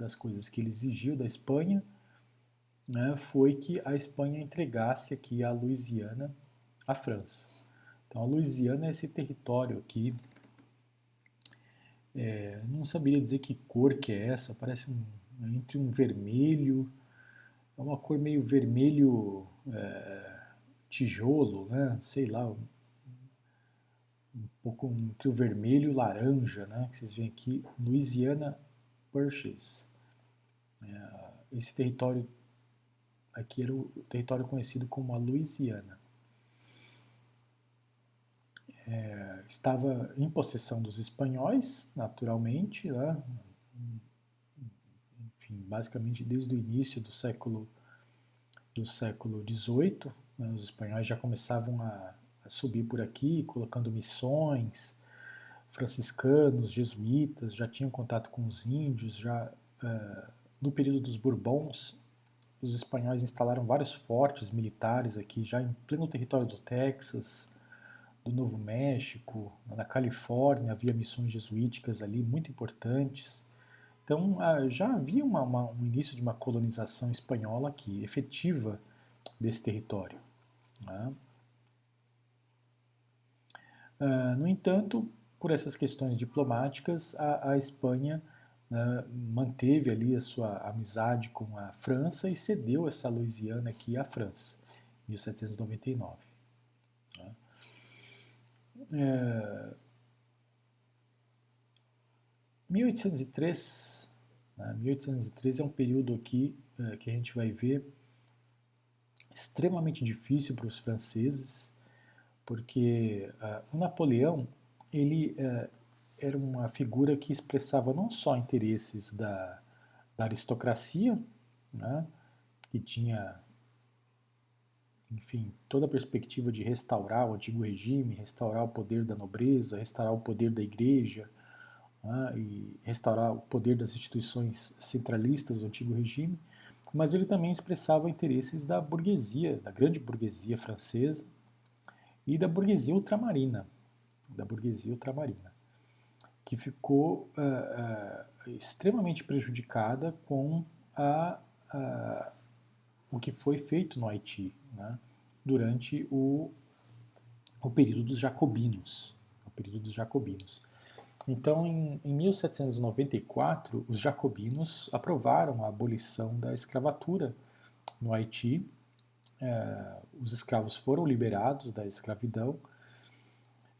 Das coisas que ele exigiu da Espanha né, foi que a Espanha entregasse aqui a Louisiana à França. Então, a Louisiana é esse território aqui é, não saberia dizer que cor que é essa, parece um, entre um vermelho, é uma cor meio vermelho é, tijolo, né? sei lá, um, um, pouco entre o vermelho e o laranja, né? que vocês veem aqui, Louisiana Purchase. É, esse território aqui era o território conhecido como a Louisiana é, estava em possessão dos espanhóis, naturalmente, né? enfim, basicamente desde o início do século do século XVIII, né? os espanhóis já começavam a, a, subir por aqui, colocando missões, franciscanos, jesuítas, já tinham contato com os índios, já uh, no período dos Bourbons, os espanhóis instalaram vários fortes militares aqui, já em pleno território do Texas, do Novo México, na Califórnia, havia missões jesuíticas ali muito importantes. Então uh, já havia uma, uma, um início de uma colonização espanhola aqui, efetiva desse território. Né? Uh, no entanto, por essas questões diplomáticas, a, a Espanha né, manteve ali a sua amizade com a França e cedeu essa Louisiana aqui à França, em 1799. Né. É, 1803, né, 1803 é um período aqui é, que a gente vai ver extremamente difícil para os franceses, porque uh, o Napoleão ele uh, era uma figura que expressava não só interesses da, da aristocracia, né, que tinha, enfim, toda a perspectiva de restaurar o antigo regime, restaurar o poder da nobreza, restaurar o poder da igreja, né, e restaurar o poder das instituições centralistas do antigo regime, mas ele também expressava interesses da burguesia, da grande burguesia francesa e da burguesia ultramarina, da burguesia ultramarina, que ficou uh, uh, extremamente prejudicada com a, uh, o que foi feito no Haiti né, durante o, o período dos jacobinos, o período dos jacobinos. Então, em, em 1794, os jacobinos aprovaram a abolição da escravatura no Haiti. É, os escravos foram liberados da escravidão.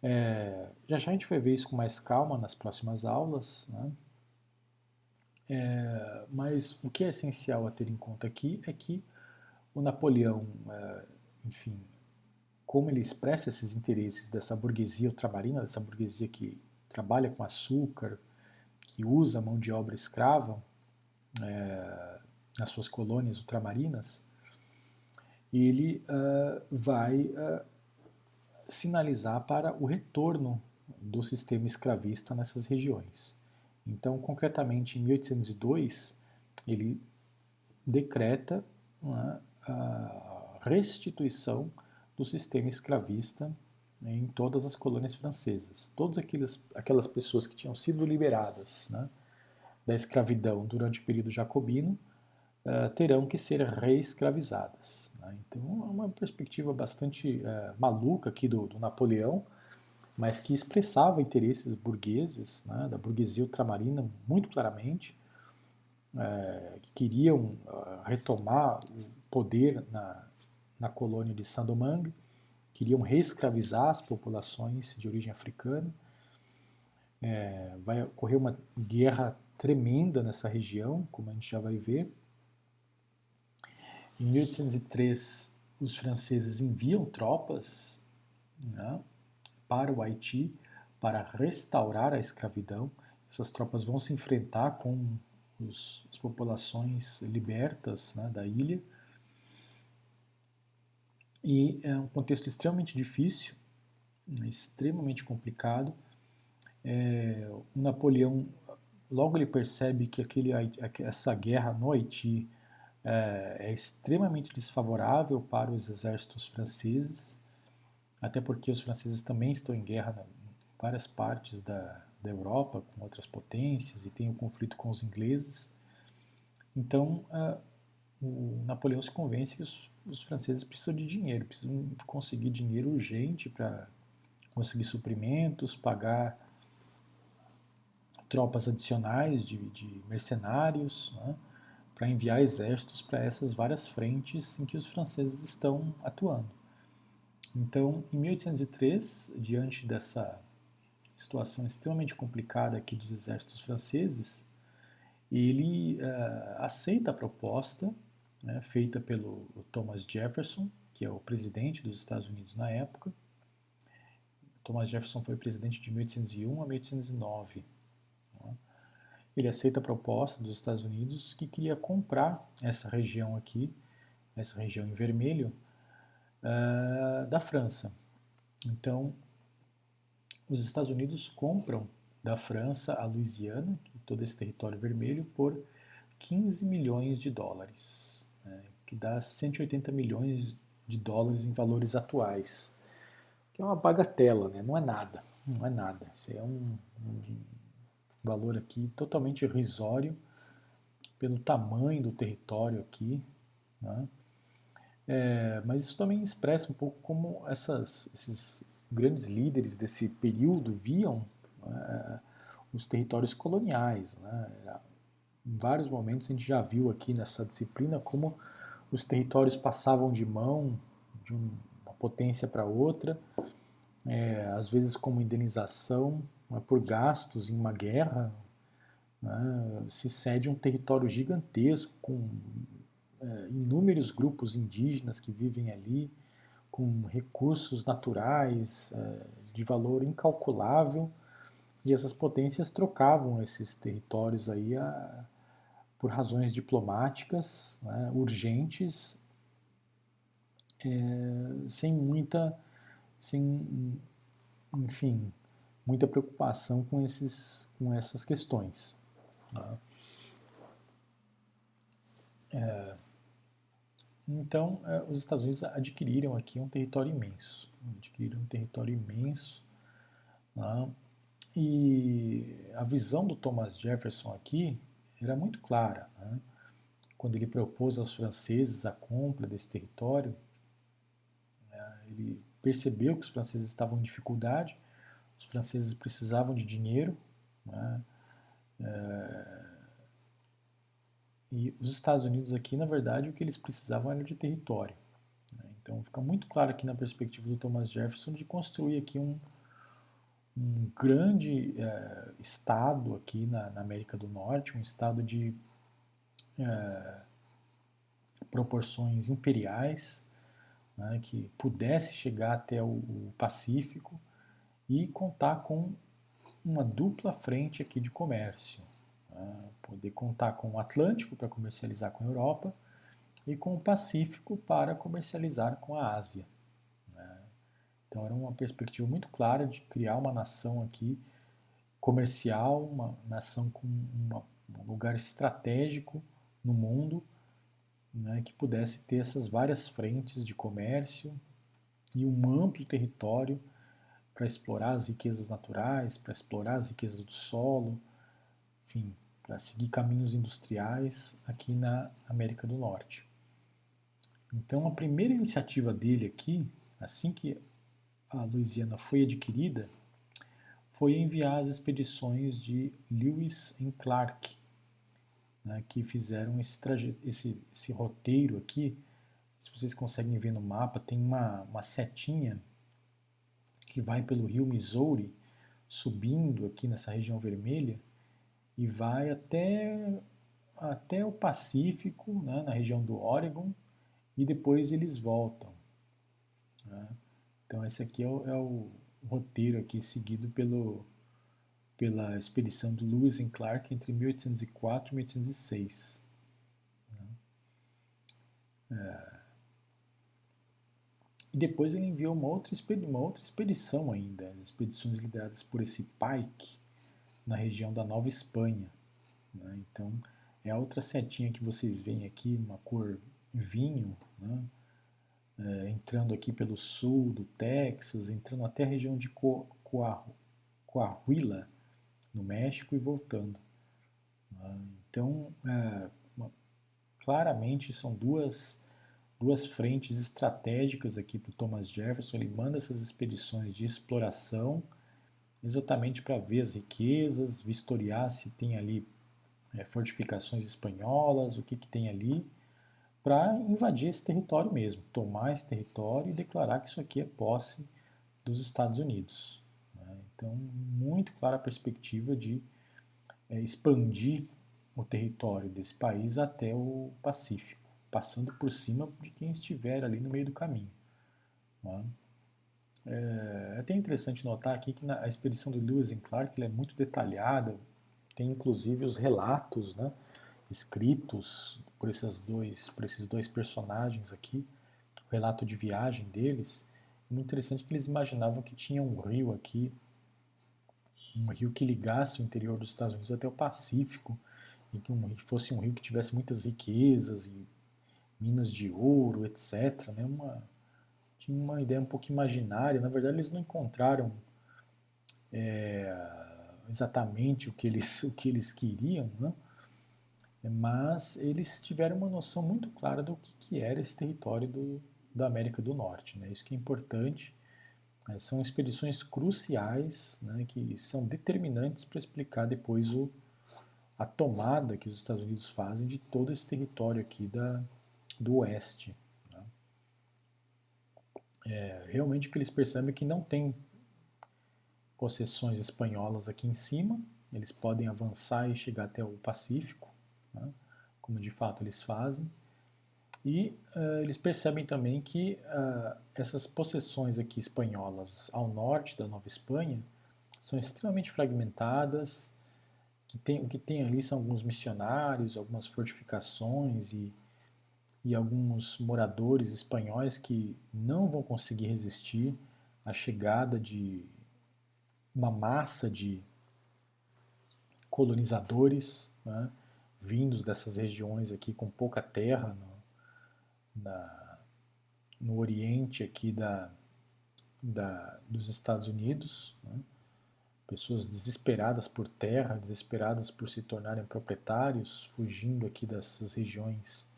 É, já já a gente vai ver isso com mais calma nas próximas aulas. Né? É, mas o que é essencial a ter em conta aqui é que o Napoleão, é, enfim, como ele expressa esses interesses dessa burguesia ultramarina, dessa burguesia que trabalha com açúcar, que usa mão de obra escrava é, nas suas colônias ultramarinas, ele uh, vai uh, sinalizar para o retorno do sistema escravista nessas regiões. Então, concretamente, em 1802, ele decreta uh, a restituição do sistema escravista em todas as colônias francesas. Todas aquelas, aquelas pessoas que tinham sido liberadas né, da escravidão durante o período jacobino uh, terão que ser reescravizadas. Né? Então é uma perspectiva bastante uh, maluca aqui do, do, Napoleão, mas que expressava interesses burgueses, né, da burguesia ultramarina muito claramente, uh, que queriam retomar o poder na, na colônia de Saint-Domingue, queriam reescravizar as populações de origem africana. É, vai ocorrer uma guerra tremenda nessa região, como a gente já vai ver. Em 1803, os franceses enviam tropas né, para o Haiti para restaurar a escravidão. Essas tropas vão se enfrentar com os, as populações libertas né, da ilha e é um contexto extremamente difícil, né, extremamente complicado. É, o Napoleão, logo ele percebe que aquele, essa guerra no Haiti é, é extremamente desfavorável para os exércitos franceses, até porque os franceses também estão em guerra em várias partes da, da Europa com outras potências e tem o um conflito com os ingleses. Então, uh, o Napoleão se convence que os, os franceses precisam de dinheiro, precisam conseguir dinheiro urgente para conseguir suprimentos, pagar tropas adicionais de, de mercenários, né, para enviar exércitos para essas várias frentes em que os franceses estão atuando. Então, em 1803, diante dessa situação extremamente complicada aqui dos exércitos franceses, ele uh, aceita a proposta né, feita pelo Thomas Jefferson, que é o presidente dos Estados Unidos na época. Thomas Jefferson foi presidente de 1801 a 1809. Ele aceita a proposta dos Estados Unidos que queria comprar essa região aqui, essa região em vermelho, uh, da França. Então, os Estados Unidos compram da França a Louisiana, que é todo esse território vermelho, por 15 milhões de dólares, né, que dá 180 milhões de dólares em valores atuais, que é uma bagatela, né, não é nada, não é nada. Isso é um, um valor aqui totalmente irrisório pelo tamanho do território aqui, né? É, mas isso também expressa um pouco como essas, esses grandes líderes desse período viam é, os territórios coloniais. Né? Em vários momentos a gente já viu aqui nessa disciplina como os territórios passavam de mão de uma potência para outra, é, às vezes como indenização né, por gastos em uma guerra, né, se cede um território gigantesco com é, inúmeros grupos indígenas que vivem ali, com recursos naturais é, de valor incalculável, e essas potências trocavam esses territórios aí a, por razões diplomáticas né, urgentes, é, sem muita, sem, enfim, muita preocupação com, esses, com essas questões. Tá? É, então, é, os Estados Unidos adquiriram aqui um território imenso, adquiriram um território imenso, né? e a visão do Thomas Jefferson aqui era muito clara. Né? Quando ele propôs aos franceses a compra desse território, é, ele percebeu que os franceses estavam em dificuldade, os franceses precisavam de dinheiro, né? é, e os Estados Unidos aqui, na verdade, o que eles precisavam era de território. Né? Então fica muito claro aqui na perspectiva do Thomas Jefferson de construir aqui um, um grande é, estado aqui na, na, América do Norte, um estado de é, proporções imperiais, né, que pudesse chegar até o, o Pacífico e contar com uma dupla frente aqui de comércio. Né? Poder contar com o Atlântico para comercializar com a Europa e com o Pacífico para comercializar com a Ásia. Né? Então era uma perspectiva muito clara de criar uma nação aqui comercial, uma nação com uma, um lugar estratégico no mundo, né, que pudesse ter essas várias frentes de comércio e um amplo território para explorar as riquezas naturais, para explorar as riquezas do solo, enfim, para seguir caminhos industriais aqui na América do Norte. Então, a primeira iniciativa dele aqui, assim que a Louisiana foi adquirida, foi enviar as expedições de Lewis e Clark, né, que fizeram esse, esse, esse roteiro aqui. Se vocês conseguem ver no mapa, tem uma, uma setinha que vai pelo rio Missouri, subindo aqui nessa região vermelha, e vai até, até o Pacífico, né, na região do Oregon, e depois eles voltam. Né? Então esse aqui é o, é o, roteiro aqui seguido pelo, pela expedição do Lewis and Clark entre 1804 e 1806. Né? É. E depois ele enviou uma outra, uma outra expedição ainda, as expedições lideradas por esse Pike, na região da Nova Espanha. Né? Então, é a outra setinha que vocês veem aqui, uma cor vinho, né? é, entrando aqui pelo sul do Texas, entrando até a região de Coahuila, no México, e voltando. Né? Então, é, uma, claramente são duas, duas frentes estratégicas aqui para o Thomas Jefferson. Ele manda essas expedições de exploração exatamente para ver as riquezas, vistoriar se tem ali é, fortificações espanholas, o que, que tem ali, para invadir esse território mesmo, tomar esse território e declarar que isso aqui é posse dos Estados Unidos. Né? Então, muito clara a perspectiva de é, expandir o território desse país até o Pacífico, passando por cima de quem estiver ali no meio do caminho. Né? É, é até interessante notar aqui que a expedição do Lewis and Clark é muito detalhada, tem inclusive os relatos né, escritos por esses, dois, por esses dois personagens aqui, o relato de viagem deles, muito interessante que eles imaginavam que tinha um rio aqui, um rio que ligasse o interior dos Estados Unidos até o Pacífico, e que, um, fosse um rio que tivesse muitas riquezas e minas de ouro, etc. Né? Uma, tinha uma ideia um pouco imaginária. Na verdade, eles não encontraram é, exatamente o que eles, (laughs) o que eles queriam, né? mas eles tiveram uma noção muito clara do que, que era esse território do, da América do Norte. Né? Isso que é importante. Né? São expedições cruciais né, que são determinantes para explicar depois o, a tomada que os Estados Unidos fazem de todo esse território aqui da, do oeste. Né? É, realmente o que eles percebem é que não tem possessões espanholas aqui em cima, eles podem avançar e chegar até o Pacífico, né? como de fato eles fazem. E uh, eles percebem também que uh, essas possessões aqui espanholas ao norte da Nova Espanha são extremamente fragmentadas, que tem, o que tem ali são alguns missionários, algumas fortificações e, e alguns moradores espanhóis que não vão conseguir resistir à chegada de uma massa de colonizadores né, vindos dessas regiões aqui com pouca terra no, na, no oriente aqui da, da, dos Estados Unidos, né, pessoas desesperadas por terra, desesperadas por se tornarem proprietários, fugindo aqui dessas regiões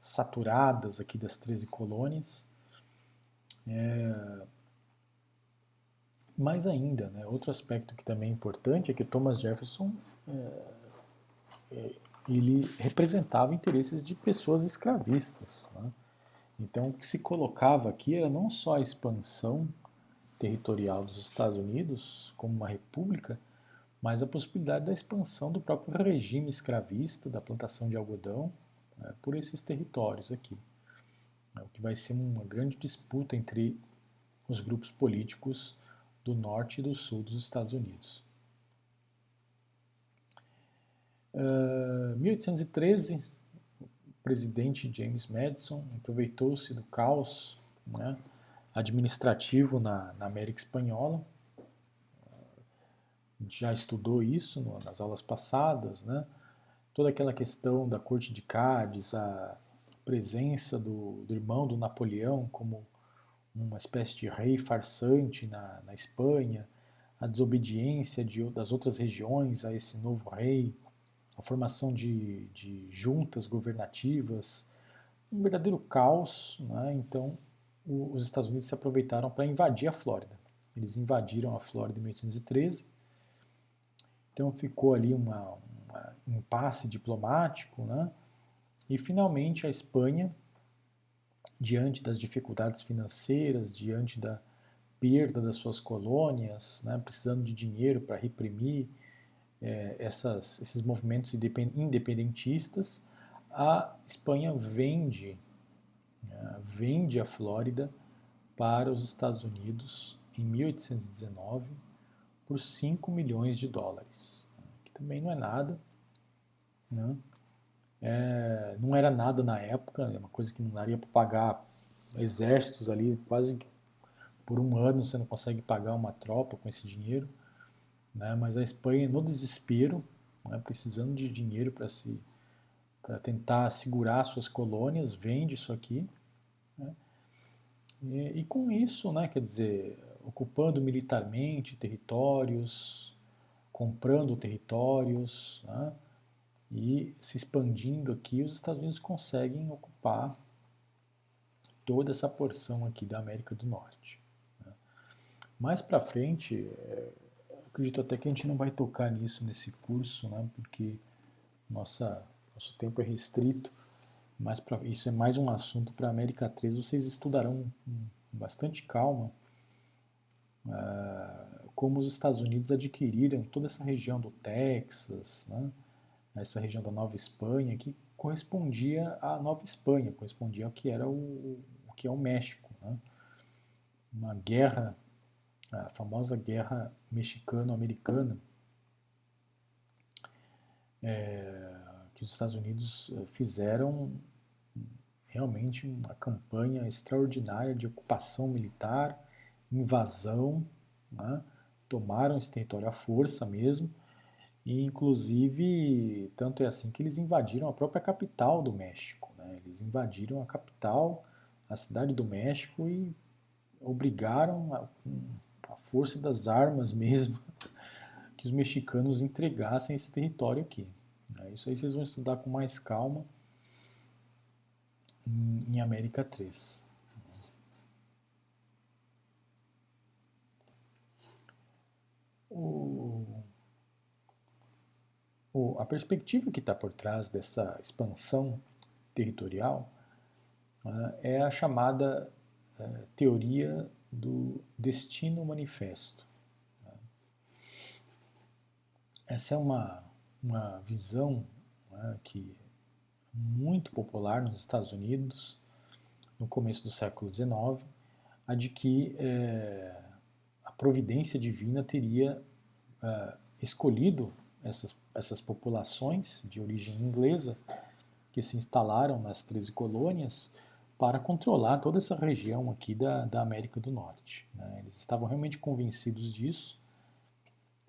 saturadas aqui das 13 colônias. É, mais ainda, né, outro aspecto que também é importante é que Thomas Jefferson é, é, ele representava interesses de pessoas escravistas. Né? Então, o que se colocava aqui era não só a expansão territorial dos Estados Unidos como uma república, mas a possibilidade da expansão do próprio regime escravista, da plantação de algodão, né, por esses territórios aqui. É o que vai ser uma grande disputa entre os grupos políticos do norte e do sul dos Estados Unidos. Uh, 1813, o presidente James Madison aproveitou-se do caos né, administrativo na, na, América Espanhola. A gente já estudou isso no, nas aulas passadas, né? Toda aquela questão da corte de Cádiz, a presença do, do irmão do Napoleão como uma espécie de rei farsante na, na Espanha, a desobediência de, das outras regiões a esse novo rei, a formação de, de juntas governativas, um verdadeiro caos. Né? Então, o, os Estados Unidos se aproveitaram para invadir a Flórida. Eles invadiram a Flórida em 1813. Então, ficou ali uma, uma impasse diplomático, né? e finalmente a Espanha diante das dificuldades financeiras, diante da perda das suas colônias, né, precisando de dinheiro para reprimir é, essas, esses movimentos independentistas, a Espanha vende, né, vende a Flórida para os Estados Unidos em 1819 por 5 milhões de dólares, que também não é nada, né? É, não era nada na época, é uma coisa que não daria para pagar exércitos ali, quase por um ano você não consegue pagar uma tropa com esse dinheiro. Né? Mas a Espanha, no desespero, né, precisando de dinheiro para se para tentar segurar suas colônias, vende isso aqui. Né? E, e, com isso, né, quer dizer, ocupando militarmente territórios, comprando territórios, né? E se expandindo aqui, os Estados Unidos conseguem ocupar toda essa porção aqui da América do Norte. Né? Mais para frente, é, acredito até que a gente não vai tocar nisso nesse curso, né? porque nossa, nosso tempo é restrito, mas pra, isso é mais um assunto para a América 3. Vocês estudarão com bastante calma uh, como os Estados Unidos adquiriram toda essa região do Texas, né? Essa região da Nova Espanha, que correspondia à Nova Espanha, correspondia ao que era o, o que é o México. Né? Uma guerra, a famosa guerra mexicano-americana, é, que os Estados Unidos eh, fizeram realmente uma campanha extraordinária de ocupação militar invasão, né? tomaram esse território à força mesmo, e inclusive tanto é assim que eles invadiram a própria capital do México. Né? Eles invadiram a capital, a cidade do México e obrigaram a, a força das armas (laughs) mesmo que os mexicanos entregassem esse território aqui. Né? Isso aí vocês vão estudar com mais calma em América 3. O, o, a perspectiva que está por trás dessa expansão territorial uh, é a chamada uh, teoria do destino manifesto. Uh, essa é uma, uma visão né, que muito popular nos Estados Unidos no começo do século XIX, a de que é, a providência divina teria é, escolhido essas, essas populações de origem inglesa que se instalaram nas 13 colônias para controlar toda essa região aqui da, da América do Norte. Né? Eles estavam realmente convencidos disso.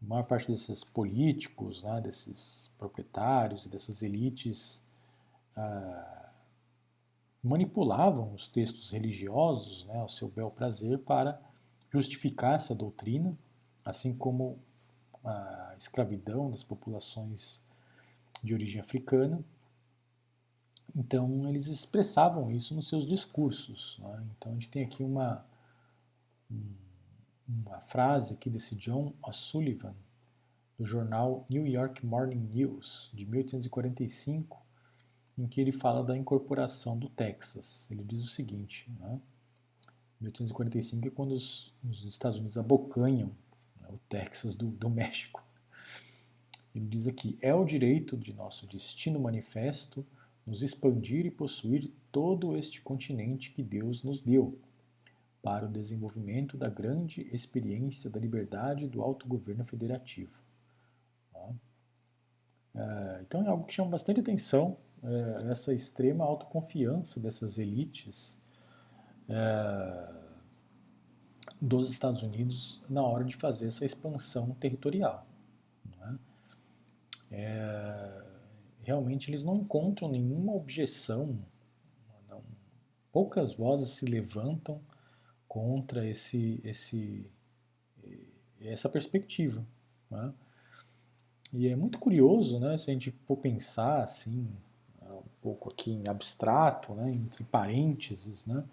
A maior parte desses políticos, né, desses proprietários e dessas elites ah, manipulavam os textos religiosos né, ao seu bel prazer para justificar essa doutrina, assim como a escravidão das populações de origem africana. Então, eles expressavam isso nos seus discursos. Né? Então, a gente tem aqui uma, uma frase aqui desse John O'Sullivan, do jornal New York Morning News, de 1845, em que ele fala da incorporação do Texas. Ele diz o seguinte, né? 1845 é quando os, os Estados Unidos abocanham o Texas do, do México. Ele diz aqui: é o direito de nosso destino manifesto nos expandir e possuir todo este continente que Deus nos deu, para o desenvolvimento da grande experiência da liberdade do autogoverno federativo. É, então é algo que chama bastante atenção é, essa extrema autoconfiança dessas elites é, dos Estados Unidos na hora de fazer essa expansão territorial. Né? É, realmente eles não encontram nenhuma objeção, não, poucas vozes se levantam contra esse, esse, essa perspectiva. Né? E é muito curioso, né, se a gente for pensar assim, pouco aqui em abstrato, né, entre parênteses, né,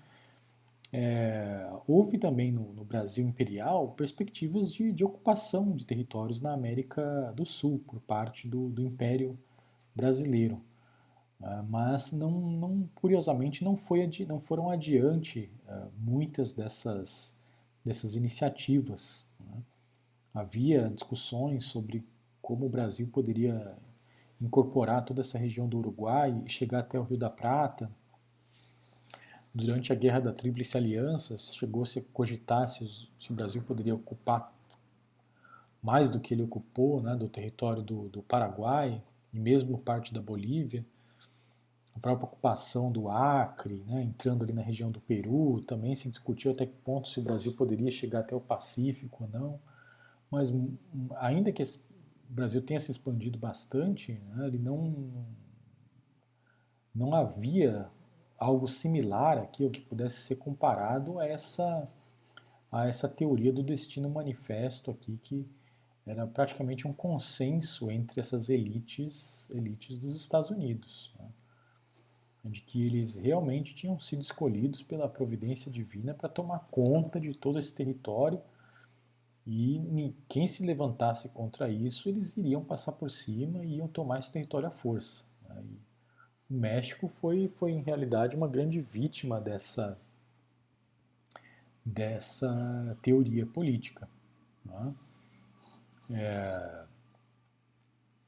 é, houve também no, no, Brasil imperial perspectivas de, de, ocupação de territórios na América do Sul por parte do, do Império Brasileiro, uh, mas não, não, curiosamente não, foi não foram adiante uh, muitas dessas, dessas iniciativas. Né? Havia discussões sobre como o Brasil poderia incorporar toda essa região do Uruguai e chegar até o Rio da Prata. Durante a Guerra da Tríplice Aliança, chegou-se a cogitar se, se, o Brasil poderia ocupar mais do que ele ocupou, né, do território do, do Paraguai e mesmo parte da Bolívia. A própria ocupação do Acre, né, entrando ali na região do Peru, também se discutiu até que ponto se o Brasil poderia chegar até o Pacífico ou não. Mas hum, ainda que o Brasil tenha se expandido bastante, né, ele não, não havia algo similar aqui, ou que pudesse ser comparado a essa, a essa teoria do destino manifesto aqui, que era praticamente um consenso entre essas elites, elites dos Estados Unidos, né, de que eles realmente tinham sido escolhidos pela providência divina para tomar conta de todo esse território e quem se levantasse contra isso, eles iriam passar por cima e iam tomar esse território à força. Né? O México foi, foi, em realidade, uma grande vítima dessa, dessa teoria política. Né? É,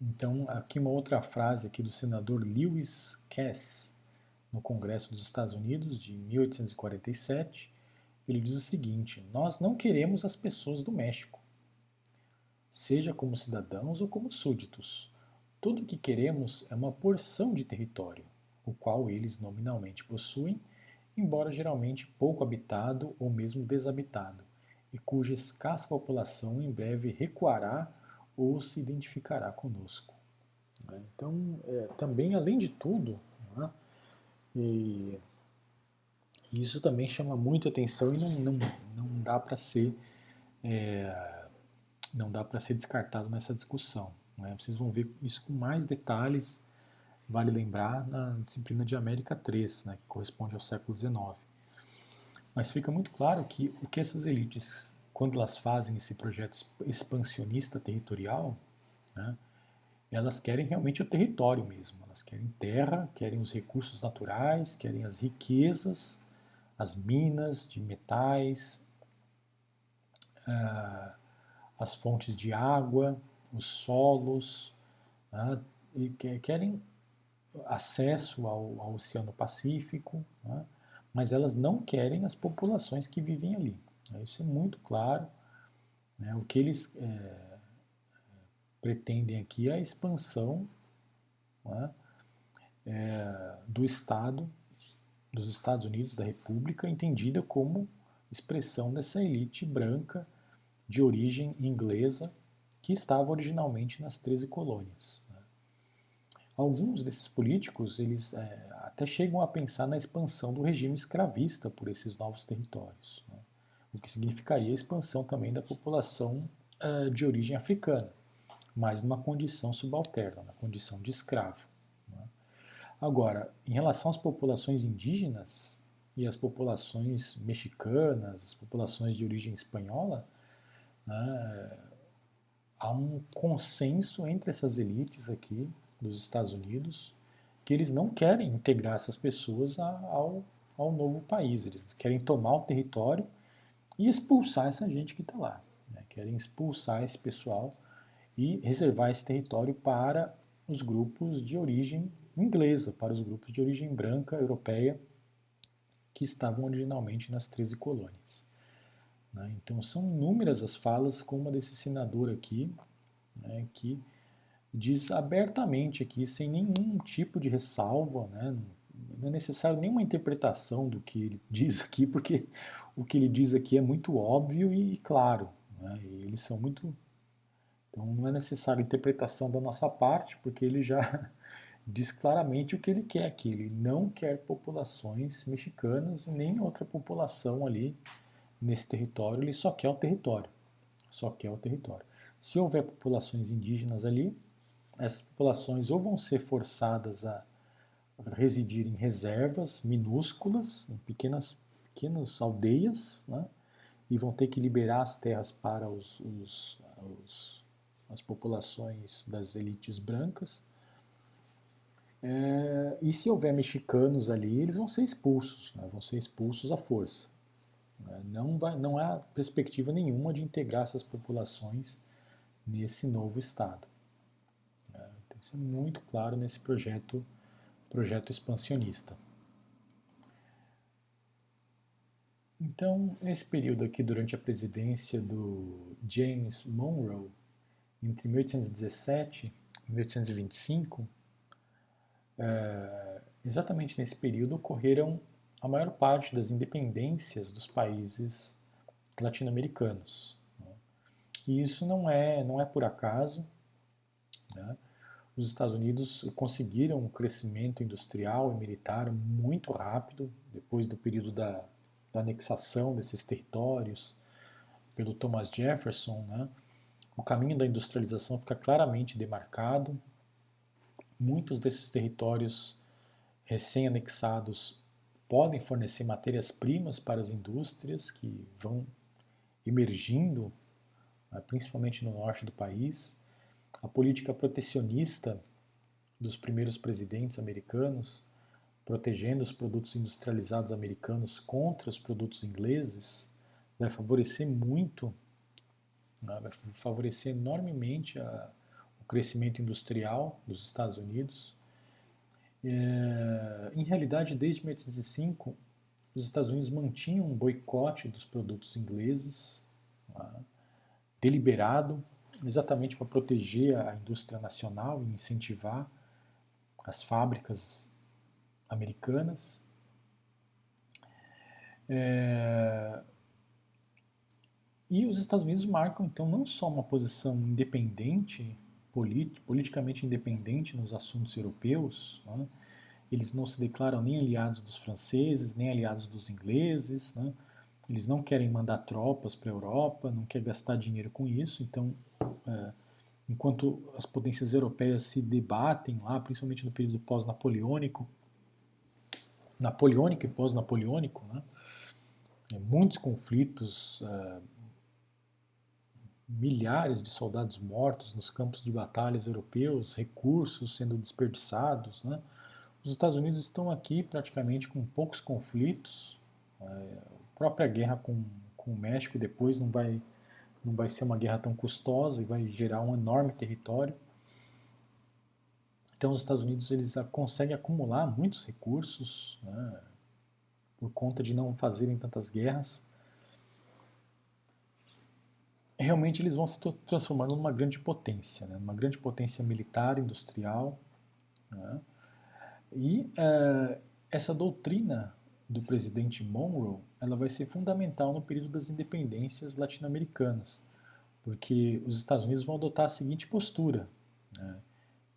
então, aqui uma outra frase aqui do senador Lewis Cass, no Congresso dos Estados Unidos, de 1847, ele diz o seguinte: Nós não queremos as pessoas do México, seja como cidadãos ou como súditos. Tudo o que queremos é uma porção de território, o qual eles nominalmente possuem, embora geralmente pouco habitado ou mesmo desabitado, e cuja escassa população em breve recuará ou se identificará conosco. Né? Então, é, também, além de tudo, né, e isso também chama muito atenção e não, não, não dá para ser é, não dá para ser descartado nessa discussão. Né? Vocês vão ver isso com mais detalhes, vale lembrar, na disciplina de América 3, né, que corresponde ao século XIX. Mas fica muito claro que o que essas elites, quando elas fazem esse projeto expansionista territorial, né, elas querem realmente o território mesmo. Elas querem terra, querem os recursos naturais, querem as riquezas, as minas de metais, uh, as fontes de água, os solos, uh, e querem acesso ao, ao Oceano Pacífico, uh, mas elas não querem as populações que vivem ali. Isso é muito claro. Né? O que eles é, pretendem aqui a expansão é, é, do Estado, dos Estados Unidos, da República, entendida como expressão dessa elite branca de origem inglesa que estava originalmente nas 13 colônias. Né. Alguns desses políticos eles é, até chegam a pensar na expansão do regime escravista por esses novos territórios, né, o que significaria a expansão também da população uh, de origem africana mas numa condição subalterna, na condição de escravo. Né? Agora, em relação às populações indígenas e às populações mexicanas, as populações de origem espanhola, né, há um consenso entre essas elites aqui dos Estados Unidos que eles não querem integrar essas pessoas ao, ao novo país, eles querem tomar o território e expulsar essa gente que está lá. Né? Querem expulsar esse pessoal e reservar esse território para os grupos de origem inglesa, para os grupos de origem branca europeia que estavam originalmente nas 13 colônias. Né? Então são inúmeras as falas, como uma desse senador aqui, né, que diz abertamente aqui, sem nenhum tipo de ressalva, né, não é necessário nenhuma interpretação do que ele (laughs) diz aqui, porque o que ele diz aqui é muito óbvio e claro. Né, e eles são muito então não é necessário interpretação da nossa parte, porque ele já (laughs) diz claramente o que ele quer aqui. Ele não quer populações mexicanas nem outra população ali nesse território, ele só quer o território. Só quer o território. Se houver populações indígenas ali, essas populações ou vão ser forçadas a residir em reservas minúsculas, em pequenas, pequenas aldeias, né? e vão ter que liberar as terras para os, os, os as populações das elites brancas. É, e se houver mexicanos ali, eles vão ser expulsos, né, vão ser expulsos à força. Né, não, vai, não há perspectiva nenhuma de integrar essas populações nesse novo Estado. É, tem que ser muito claro nesse projeto, projeto expansionista. Então, nesse período aqui, durante a presidência do James Monroe, entre 1817 e 1825, é, exatamente nesse período ocorreram a maior parte das independências dos países latino-americanos. Né? E isso não é, não é por acaso. Né? Os Estados Unidos conseguiram um crescimento industrial e militar muito rápido depois do período da, da anexação desses territórios pelo Thomas Jefferson, né? O caminho da industrialização fica claramente demarcado. Muitos desses territórios recém-anexados podem fornecer matérias-primas para as indústrias que vão emergindo, né, principalmente no norte do país. A política protecionista dos primeiros presidentes americanos, protegendo os produtos industrializados americanos contra os produtos ingleses, vai favorecer muito né, vai favorecer enormemente a, o crescimento industrial dos Estados Unidos. É, em realidade, desde 1805, os Estados Unidos mantinham um boicote dos produtos ingleses, né, deliberado, exatamente para proteger a indústria nacional e incentivar as fábricas americanas. É, E os Estados Unidos marcam, então, não só uma posição independente, polit politicamente independente nos assuntos europeus, né? eles não se declaram nem aliados dos franceses, nem aliados dos ingleses, né? eles não querem mandar tropas para a Europa, não querem gastar dinheiro com isso, então, é, enquanto as potências europeias se debatem lá, principalmente no período pós-napoleônico, napoleônico e pós-napoleônico, né? É, muitos conflitos, é, milhares de soldados mortos nos campos de batalhas europeus, recursos sendo desperdiçados. Né? Os Estados Unidos estão aqui praticamente com poucos conflitos. É, a própria guerra com, com o México depois não vai, não vai ser uma guerra tão custosa e vai gerar um enorme território. Então os Estados Unidos eles conseguem acumular muitos recursos né, por conta de não fazerem tantas guerras realmente eles vão se transformando numa grande potência, né? uma grande potência militar, industrial. Né? E uh, essa doutrina do presidente Monroe ela vai ser fundamental no período das independências latino-americanas, porque os Estados Unidos vão adotar a seguinte postura: né?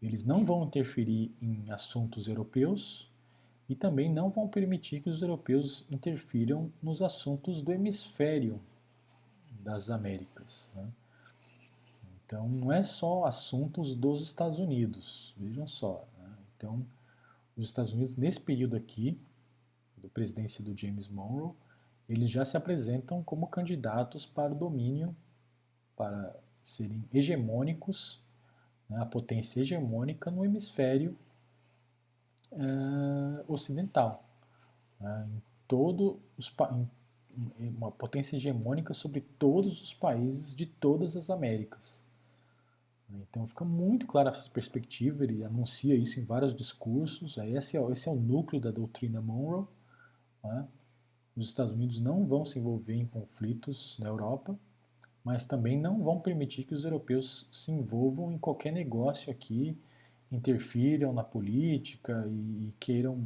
eles não vão interferir em assuntos europeus e também não vão permitir que os europeus interfiram nos assuntos do hemisfério das Américas. Né? Então, não é só assuntos dos Estados Unidos, vejam só. Né? Então, os Estados Unidos, nesse período aqui, da presidência do James Monroe, eles já se apresentam como candidatos para o domínio, para serem hegemônicos, né, a potência hegemônica no hemisfério uh, ocidental. Né, em, todo os, em uma potência hegemônica sobre todos os países de todas as Américas. Então fica muito clara essa perspectiva, ele anuncia isso em vários discursos, esse é, esse é o núcleo da doutrina Monroe. Né? Os Estados Unidos não vão se envolver em conflitos na Europa, mas também não vão permitir que os europeus se envolvam em qualquer negócio aqui, interfiram na política e, e queiram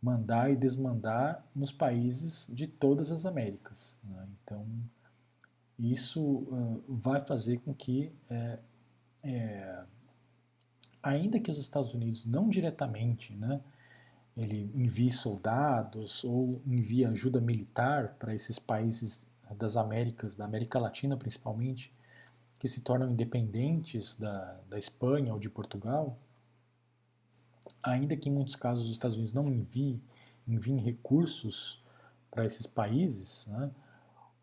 mandar e desmandar nos países de todas as Américas. Né? Então, isso uh, vai fazer com que, é, é, ainda que os Estados Unidos não diretamente, né, ele envie soldados ou envie ajuda militar para esses países das Américas, da América Latina principalmente, que se tornam independentes da, da Espanha ou de Portugal, ainda que em muitos casos os Estados Unidos não enviem, recursos para esses países, né,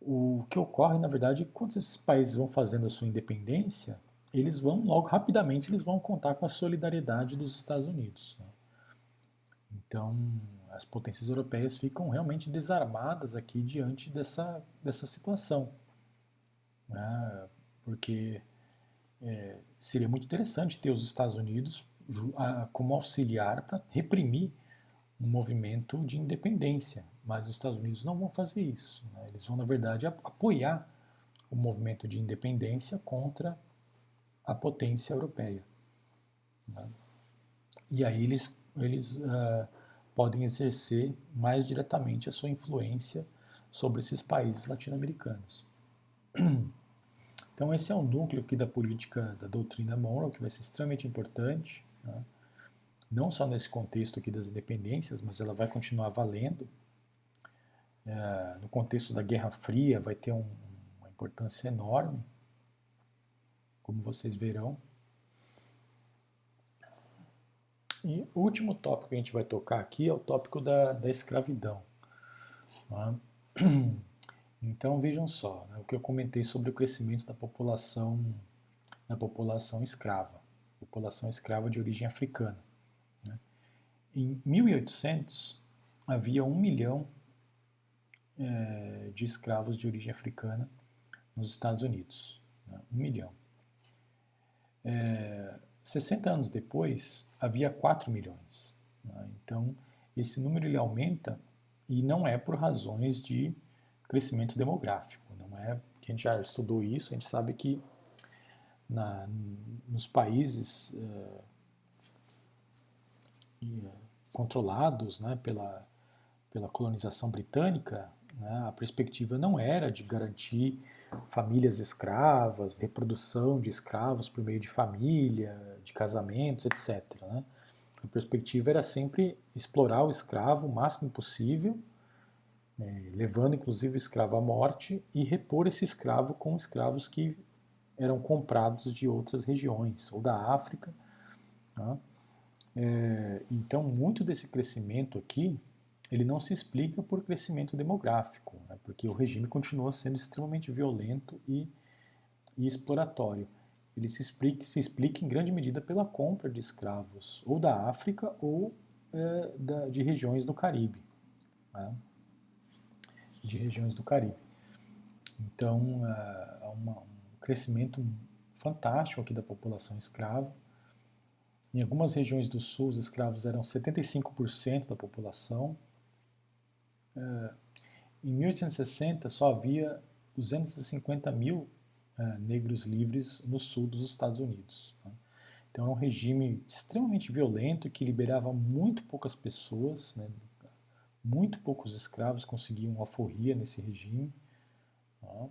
o que ocorre, na verdade, quando esses países vão fazendo a sua independência, eles vão, logo rapidamente, eles vão contar com a solidariedade dos Estados Unidos. Né. Então, as potências europeias ficam realmente desarmadas aqui diante dessa, dessa situação. Né, porque é, seria muito interessante ter os Estados Unidos como auxiliar para reprimir um movimento de independência. Mas os Estados Unidos não vão fazer isso. Né? Eles vão, na verdade, apoiar o movimento de independência contra a potência europeia. Né? E aí eles, eles uh, podem exercer mais diretamente a sua influência sobre esses países latino-americanos. Então esse é um núcleo aqui da política da doutrina Monroe que vai ser extremamente importante né? Não só nesse contexto aqui das independências, mas ela vai continuar valendo. É, no contexto da Guerra Fria, vai ter um, uma importância enorme, como vocês verão. E o último tópico que a gente vai tocar aqui é o tópico da, da escravidão. Né? (clears throat) Então vejam só, né, o que eu comentei sobre o crescimento da população, da população escrava população escrava de origem africana. Né? Em 1800, havia um milhão é, de escravos de origem africana nos Estados Unidos. Né? Um milhão. É, 60 anos depois, havia 4 milhões. Né? Então, esse número ele aumenta e não é por razões de crescimento demográfico. Não é que a gente já estudou isso, a gente sabe que na, nos países uh, controlados né, pela, pela colonização britânica, Né? A perspectiva não era de garantir famílias escravas, reprodução de escravos por meio de família, de casamentos, etc. Né? A perspectiva era sempre explorar o escravo o máximo possível, né? levando inclusive o escravo à morte e repor esse escravo com escravos que eram comprados de outras regiões, ou da África. Né? É, então, muito desse crescimento aqui ele não se explica por crescimento demográfico, né, porque o regime continua sendo extremamente violento e, e exploratório. Ele se explica, se explica em grande medida pela compra de escravos, ou da África ou é, da, de regiões do Caribe. Né, de regiões do Caribe. Então, é, há uma, um crescimento fantástico aqui da população escrava. Em algumas regiões do sul, os escravos eram 75% da população, é, em 1860 só havia 250 mil é, negros livres no sul dos Estados Unidos. Né? Então era um regime extremamente violento que liberava muito poucas pessoas, né? muito poucos escravos conseguiam alforria nesse regime. Né?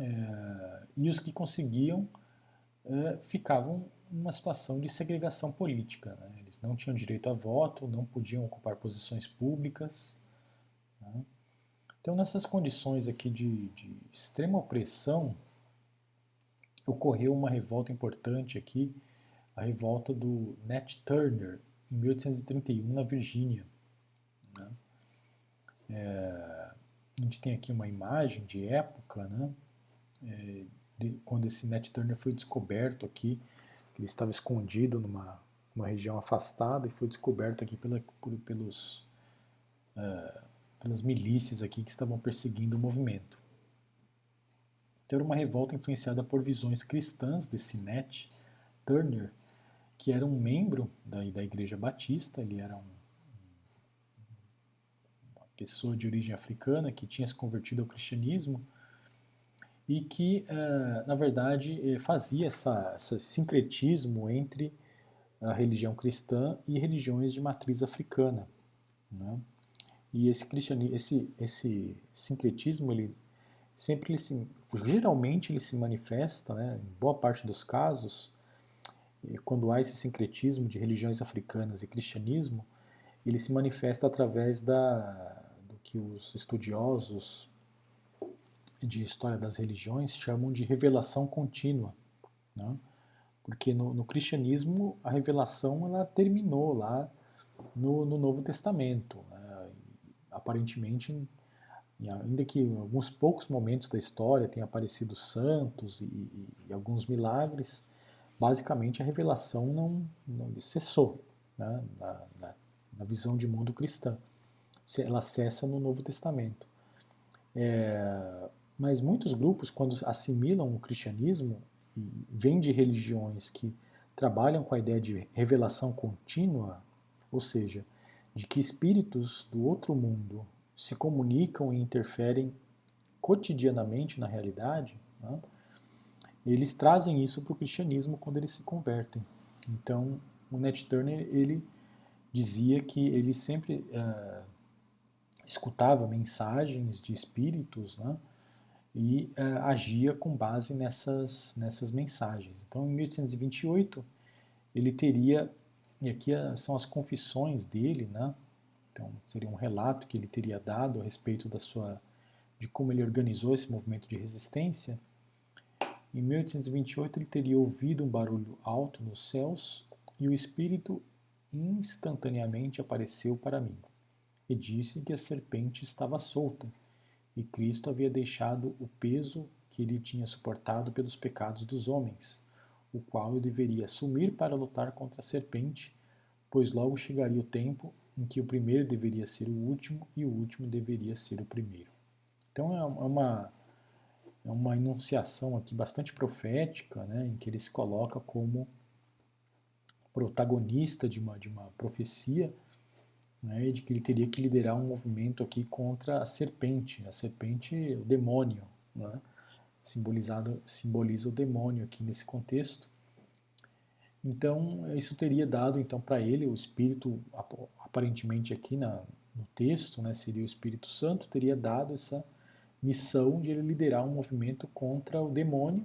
É, e os que conseguiam é, ficavam numa situação de segregação política. Né? Eles não tinham direito a voto, não podiam ocupar posições públicas, né? Então, nessas condições aqui de, de extrema opressão, ocorreu uma revolta importante aqui, a revolta do Nat Turner, em 1831, na Virgínia. Né? É, a gente tem aqui uma imagem de época, né? É, de, quando esse Nat Turner foi descoberto aqui, ele estava escondido numa, numa região afastada e foi descoberto aqui pela, por, pelos uh, pelas milícias aqui que estavam perseguindo o movimento. Então era uma revolta influenciada por visões cristãs desse Net Turner, que era um membro da, da Igreja Batista, ele era um, pessoa de origem africana que tinha se convertido ao cristianismo e que, uh, na verdade, eh, fazia essa, esse sincretismo entre a religião cristã e religiões de matriz africana. Né? E esse cristianismo, esse, esse sincretismo, ele sempre ele se, geralmente ele se manifesta, né, em boa parte dos casos, quando há esse sincretismo de religiões africanas e cristianismo, ele se manifesta através da, do que os estudiosos de história das religiões chamam de revelação contínua, né? porque no, no, cristianismo a revelação ela terminou lá no, no Novo Testamento, né? aparentemente, ainda que em alguns poucos momentos da história tenha aparecido santos e, e, e alguns milagres, basicamente a revelação não, não cessou né, na, na, na, visão de mundo cristã. Ela cessa no Novo Testamento. É, mas muitos grupos, quando assimilam o cristianismo, vêm de religiões que trabalham com a ideia de revelação contínua, ou seja, de que espíritos do outro mundo se comunicam e interferem cotidianamente na realidade, né, eles trazem isso para o cristianismo quando eles se convertem. Então, o Nat Turner ele dizia que ele sempre uh, escutava mensagens de espíritos, né, e uh, agia com base nessas, nessas mensagens. Então, em 1828, ele teria e aqui eh, são as confissões dele, né? Então, seria um relato que ele teria dado a respeito da sua de como ele organizou esse movimento de resistência. Em 1828 ele teria ouvido um barulho alto nos céus e o espírito instantaneamente apareceu para mim e disse que a serpente estava solta e Cristo havia deixado o peso que ele tinha suportado pelos pecados dos homens o qual eu deveria assumir para lutar contra a serpente, pois logo chegaria o tempo em que o primeiro deveria ser o último e o último deveria ser o primeiro. Então é, é uma, é uma enunciação aqui bastante profética, né, em que ele se coloca como protagonista de uma, de uma profecia, né, de que ele teria que liderar um movimento aqui contra a serpente, a serpente, o demônio, né, simbolizado, simboliza o demônio aqui nesse contexto. Então, isso teria dado então para ele o espírito aparentemente aqui na, no texto, né, seria o Espírito Santo, teria dado essa missão de ele liderar um movimento contra o demônio.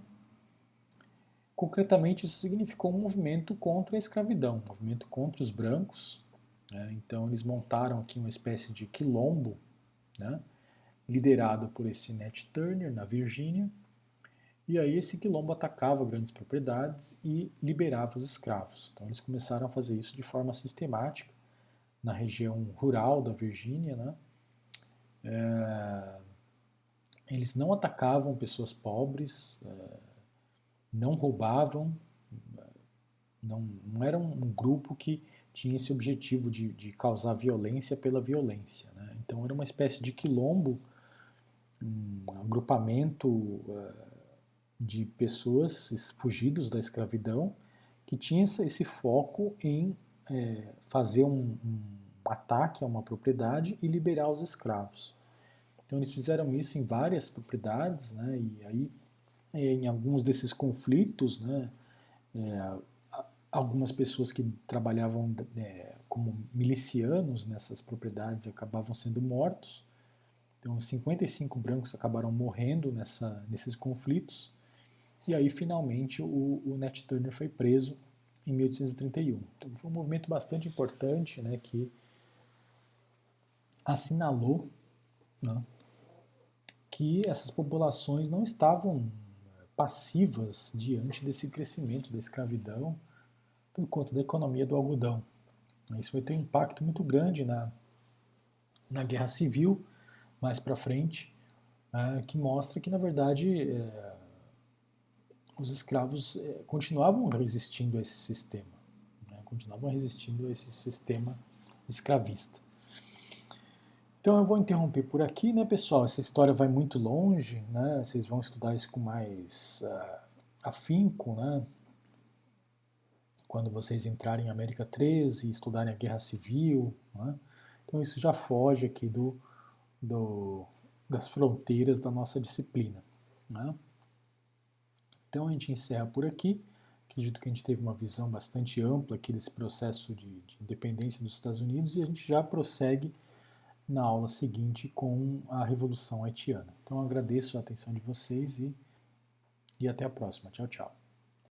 Concretamente, isso significou um movimento contra a escravidão, um movimento contra os brancos. Né? Então, eles montaram aqui uma espécie de quilombo, né? liderado por esse Nat Turner, na Virgínia. E aí, esse quilombo atacava grandes propriedades e liberava os escravos. Então, eles começaram a fazer isso de forma sistemática na região rural da Virgínia, né? É, eles não atacavam pessoas pobres, é, não roubavam, não, não era um, grupo que tinha esse objetivo de, de causar violência pela violência. Né? Então era uma espécie de quilombo, um agrupamento é, de pessoas fugidos da escravidão que tinha esse foco em é, fazer um, um, ataque a uma propriedade e liberar os escravos. Então eles fizeram isso em várias propriedades, né, e aí é, em alguns desses conflitos, né, é, algumas pessoas que trabalhavam é, como milicianos nessas propriedades acabavam sendo mortos. Então 55 brancos acabaram morrendo nessa, nesses conflitos. E aí finalmente o, o Nat Turner foi preso em 1831. Então, foi um movimento bastante importante né, que assinalou né, que essas populações não estavam passivas diante desse crescimento da escravidão por conta da economia do algodão. Isso vai ter um impacto muito grande na, na guerra civil mais para frente, né, que mostra que, na verdade, é, os escravos eh, continuavam resistindo a esse sistema, né? continuavam resistindo a esse sistema escravista. Então eu vou interromper por aqui, né, pessoal? Essa história vai muito longe, né? Vocês vão estudar isso com mais uh, afinco, né? Quando vocês entrarem em América 13 e estudarem a Guerra Civil, né? Então isso já foge aqui do, do, das fronteiras da nossa disciplina, né? Então a gente encerra por aqui. Acredito que a gente teve uma visão bastante ampla aqui desse processo de, de independência dos Estados Unidos e a gente já prossegue na aula seguinte com a Revolução Haitiana. Então agradeço a atenção de vocês e, e até a próxima. Tchau, tchau.